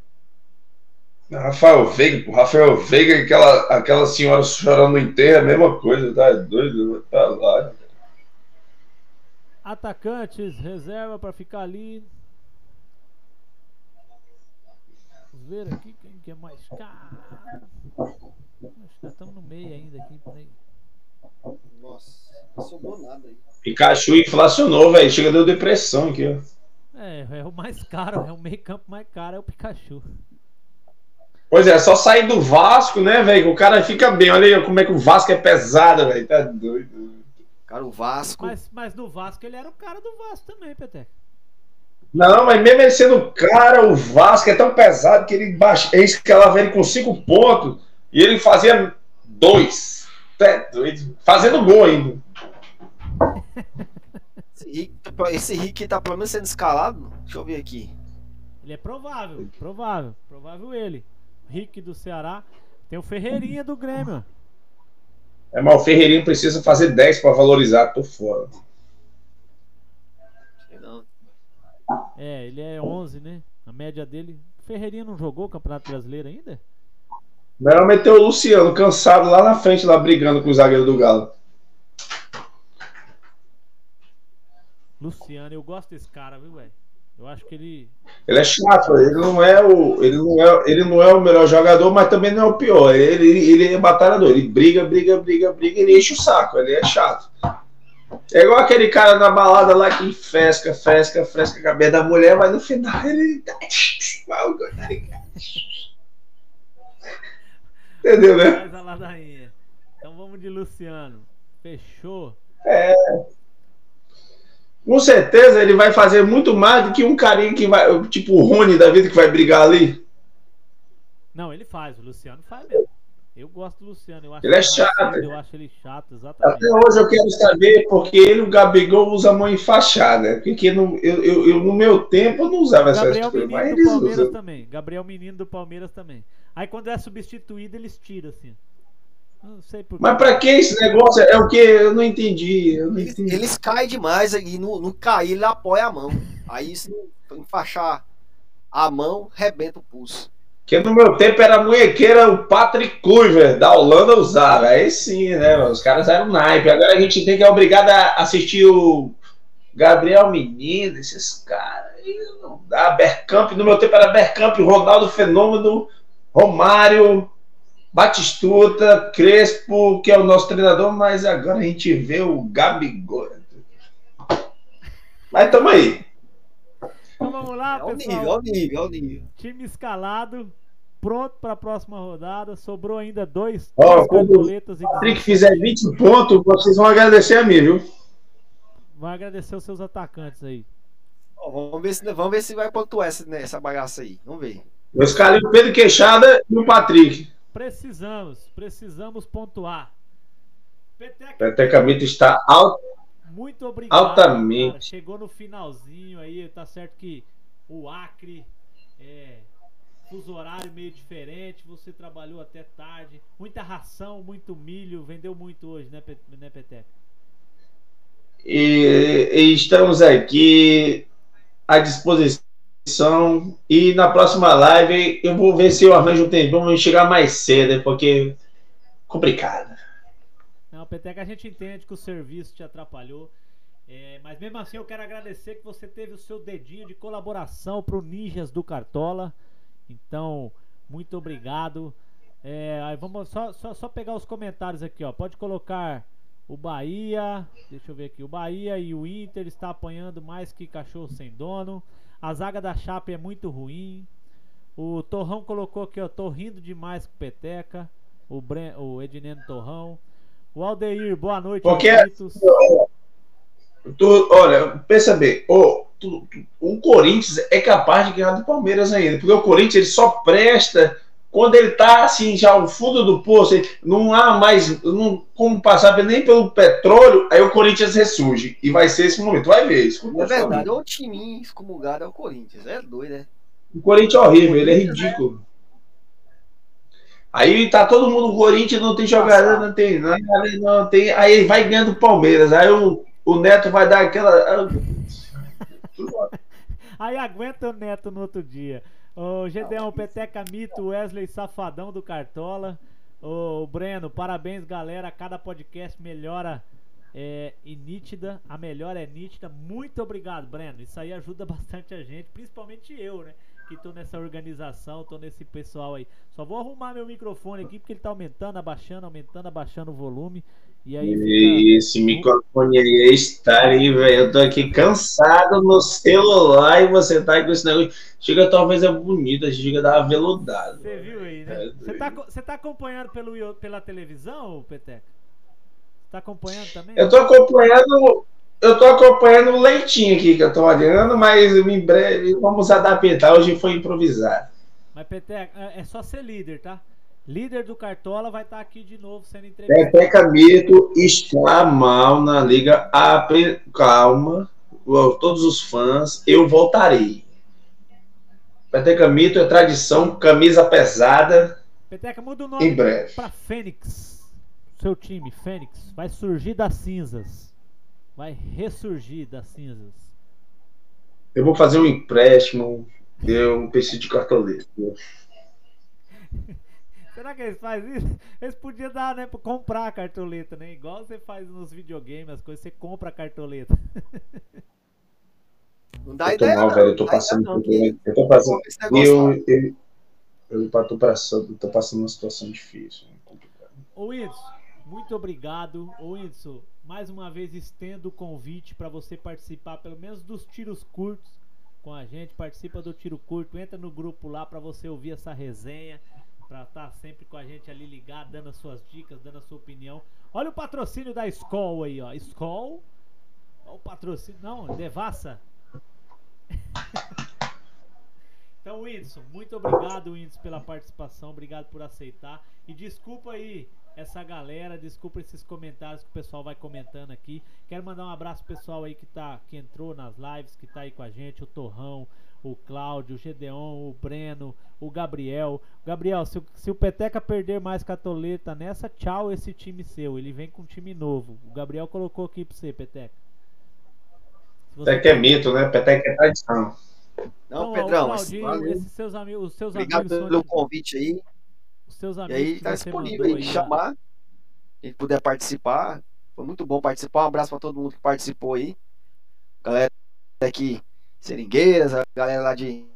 Rafael Veiga, o Rafael Veiga, aquela, aquela senhora chorando no enterro, a mesma coisa, tá doido? Tá lá. Atacantes, reserva pra ficar ali. Vamos ver aqui quem que é mais caro. Acho que nós estamos no meio ainda aqui, peraí. Nossa, sobrou nada aí. Pikachu inflacionou, velho. Chega deu depressão aqui, ó. É, é o mais caro, é o meio campo mais caro, é o Pikachu. Pois é, só sair do Vasco, né, velho? O cara fica bem. Olha aí como é que o Vasco é pesado, velho. Tá doido. Cara, o Vasco. Mas, mas no Vasco ele era o cara do Vasco também, Peteca. Não, mas mesmo ele sendo cara, o Vasco é tão pesado que ele baixa, ele escalava ele com cinco pontos e ele fazia dois. É doido. Fazendo gol ainda. Esse Rick, esse Rick tá pelo menos sendo escalado? Deixa eu ver aqui. Ele é provável, provável, provável ele. Rick do Ceará. Tem o Ferreirinha do Grêmio. É, mas o Ferreirinho precisa fazer 10 pra valorizar, tô fora. Não. É, ele é 11, né? A média dele. O Ferreirinha não jogou o Campeonato Brasileiro ainda? Melhor meter o Luciano cansado lá na frente, lá brigando com o zagueiro do Galo. Luciano, eu gosto desse cara, viu, velho? Eu acho que ele. Ele é chato, ele não é o, ele não é, ele não é o melhor jogador, mas também não é o pior. Ele, ele é batalhador, ele briga, briga, briga, briga, ele enche o saco, ele é chato. É igual aquele cara na balada lá que fesca, fesca, fesca a cabeça da mulher, mas no final ele. Entendeu, né? Então vamos de Luciano. Fechou. Com certeza ele vai fazer muito mais do que um carinha que vai, tipo o Rony da vida que vai brigar ali. Não, ele faz, o Luciano faz mesmo. Eu gosto do Luciano. Eu acho Ele é ele chato. raçudo, Eu acho ele chato, exatamente. Até hoje eu quero saber porque ele o Gabigol usam a mão enfaixada. Porque no, eu, eu, eu, no meu tempo eu não usava essas Gabriel coisas, mas Menino do eles Palmeiras usam. também. Gabriel Menino do Palmeiras também. Aí quando é substituído, eles tiram assim. Não sei por Mas pra que esse negócio? É o que? Eu não entendi. Eu não Eles, entendi. eles caem demais e no, no cair ele apoia a mão. Aí se não enfaixar a mão, rebenta o pulso. Porque no meu tempo era a munhequeira, o Patrick Kluivert, da Holanda usava. Aí sim, né? Os caras eram naipe. Agora a gente tem que é obrigado a assistir o Gabriel Menino, esses caras. Não dá. Bergkamp, no meu tempo era Bergkamp, Ronaldo Fenômeno, Romário, Batistuta, Crespo, que é o nosso treinador, mas agora a gente vê o Gabigol. Mas tamo aí. Então vamos lá, É o pessoal. nível, é o nível, é o nível. Time escalado, pronto para a próxima rodada. Sobrou ainda dois, Ó, quando e o Patrick fizer 20 pontos, vocês vão agradecer a mim, viu? vai agradecer os seus atacantes aí. Ó, vamos, ver se, vamos ver se vai pontuar essa, né, essa bagaça aí. Vamos ver. Eu escalei o Pedro Queixada e o Patrick. Precisamos, precisamos pontuar. Peteca, Peteca Mito está alto. muito obrigado. Altamente. cara. Chegou no finalzinho aí, tá certo que o Acre é fuso horário meio diferente, você trabalhou até tarde, muita ração, muito milho, vendeu muito hoje, né, né Peteca? E, e estamos aqui à disposição. E na próxima live eu vou ver se eu arranjo um tempo. Vamos chegar mais cedo, porque complicado. Não, Peteca, a gente entende que o serviço te atrapalhou. é, mas mesmo assim eu quero agradecer que você teve o seu dedinho de colaboração pro Ninjas do Cartola. Então, muito obrigado. É, vamos só, só, só pegar os comentários aqui, ó. Pode colocar o Bahia. Deixa eu ver aqui. O Bahia e o Inter está apanhando mais que cachorro sem dono. A zaga da Chape é muito ruim. O Torrão colocou aqui, ó. Tô rindo demais com o Peteca. O, Bren, o Edneno Torrão. O Aldeir, boa noite. Porque-. Tu, olha, pensa bem, o, tu- tu- o Corinthians é capaz de ganhar do Palmeiras ainda, porque o Corinthians ele só presta quando ele tá assim, já no fundo do poço, não há mais não, como passar nem pelo petróleo, aí o Corinthians ressurge. E vai ser esse momento. Vai ver isso. É verdade, o time excomungado é o Corinthians. É doido, né? O Corinthians é horrível, ele é ridículo. Aí tá todo mundo, o Corinthians não tem jogador, não tem nada, não tem. Aí vai ganhando o Palmeiras. Aí o, o Neto vai dar aquela. Aí aguenta o Neto no outro dia. Ô, Gedeão, Peteca Mito, Wesley Safadão do Cartola. Ô, Breno, parabéns, galera. Cada podcast melhora é, e nítida. A melhor é nítida. Muito obrigado, Breno. Isso aí ajuda bastante a gente, principalmente eu, né? Que tô nessa organização, tô nesse pessoal aí. Só vou arrumar meu microfone aqui porque ele tá aumentando, abaixando, aumentando, abaixando o volume. E aí fica. Esse microfone aí é aí, velho. Eu tô aqui cansado no celular e você tá aí com esse negócio. Chega talvez é bonita, chega a dar aveludado. Você viu aí, né? É Você tá, você tá acompanhando pelo, pela televisão, Peteca? Tá acompanhando também? Eu tô acompanhando. Eu tô acompanhando o leitinho aqui que eu tô olhando, mas em breve vamos adaptar. Hoje foi improvisado. Mas, Peteca, é é só ser líder, tá? Líder do Cartola vai estar aqui de novo sendo entrevistado. Pepeca Mito está mal na liga. Ape- Calma, todos os fãs, eu voltarei. Peteca Mito é tradição, camisa pesada, Peteca, muda o em nome breve. pra Fênix. Seu time, Fênix, vai surgir das cinzas. Vai ressurgir das cinzas. Eu vou fazer um empréstimo. Eu preciso de cartoleta. Será que eles fazem isso? Eles podiam dar, né? Pra comprar a cartoleta, né? Igual você faz nos videogames, as coisas, você compra a cartoleta. Não dá Eu tô ideia. mal, não. velho. Eu tô passando. ideia, não, que- Eu tô passando. Eu, lá. eu, eu tô passando, tô passando uma situação difícil. né, complicada. Ô Whindersson, muito obrigado. Ô Whindersson, mais uma vez estendo o convite para você participar pelo menos dos tiros curtos com a gente. Participa do tiro curto, entra no grupo lá para você ouvir essa resenha, para estar sempre com a gente ali ligado, dando as suas dicas, dando a sua opinião. Olha o patrocínio da Skol aí, ó. Skol. Olha o patrocínio. Não, Devassa. Então, Whindersson, muito obrigado, Whindersson, pela participação. Obrigado por aceitar. E desculpa aí essa galera, desculpa esses comentários que o pessoal vai comentando aqui. Quero mandar um abraço pro pessoal aí que, tá, que entrou nas lives, que tá aí com a gente, o Torrão, o Cláudio, o Gedeon, o Breno, o Gabriel. Gabriel, se, o- se o Peteca perder mais catoleta nessa, tchau esse time seu. Ele vem com um time novo. O Gabriel colocou aqui pra você, Peteca. Se você- Peteca é mito, né? Peteca é tradição. Não, Então, Pedrão, Claudinho, valeu. esses seus amigos, os seus Obrigado amigos são pelo de- convite aí. os seus E amigos aí que tá disponível aí, aí, chamar. Quem puder participar. Foi muito bom participar. Um abraço pra todo mundo que participou aí. Galera aqui, Seringueiras, a galera lá de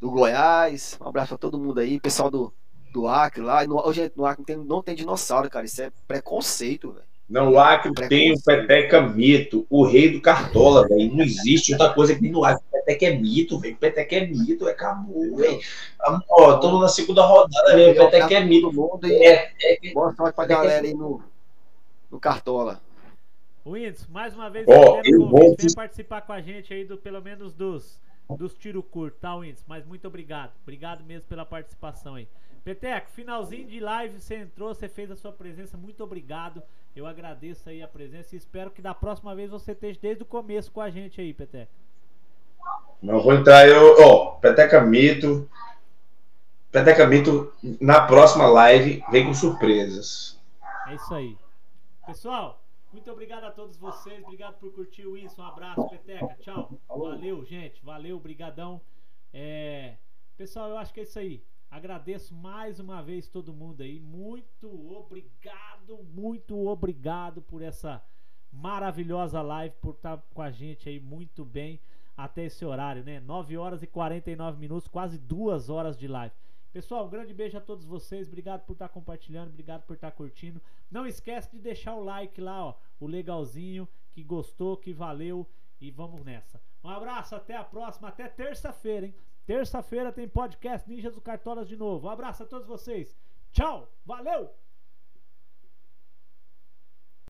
do Goiás. Um abraço pra todo mundo aí. Pessoal do, do Acre lá. No, gente, no Acre não tem, não tem dinossauro, cara. Isso é preconceito, velho. Não, o Acre tem o Peteca Mito, o rei do Cartola, velho. Não existe outra coisa que no Acre. Peteca é mito, velho. Peteca é mito, é acabou, velho. Ó, estamos na segunda rodada, velho. Peteca é mito. Mundo e É, boa sorte pra galera aí no, no Cartola. Whindersson, mais uma vez, estendendo eu vou vem participar com a gente aí, do, pelo menos dos, dos tiro curto, tá, Whindersson? Mas muito obrigado. Obrigado mesmo pela participação aí. Peteco, finalzinho de live, você entrou, você fez a sua presença, muito obrigado. Eu agradeço aí a presença e espero que da próxima vez você esteja desde o começo com a gente aí, Peteco. Não vou entrar, eu. Ó, Peteca Mito. Peteca Mito, na próxima live, vem com surpresas. É isso aí. Pessoal, muito obrigado a todos vocês. Obrigado por curtir o isso. Um abraço, Peteca. Tchau. Valeu, gente. Valeu, brigadão. É... Pessoal, eu acho que é isso aí. Agradeço mais uma vez todo mundo aí. Muito obrigado, muito obrigado por essa maravilhosa live, por estar com a gente aí muito bem até esse horário, né? 9 horas e 49 minutos, quase duas horas de live. Pessoal, um grande beijo a todos vocês. Obrigado por estar compartilhando, obrigado por estar curtindo. Não esquece de deixar o like lá, ó, o legalzinho, que gostou, que valeu e vamos nessa. Um abraço, até a próxima, até terça-feira, hein? Terça-feira tem podcast Ninjas do Cartolas de novo. Um abraço a todos vocês. Tchau, valeu!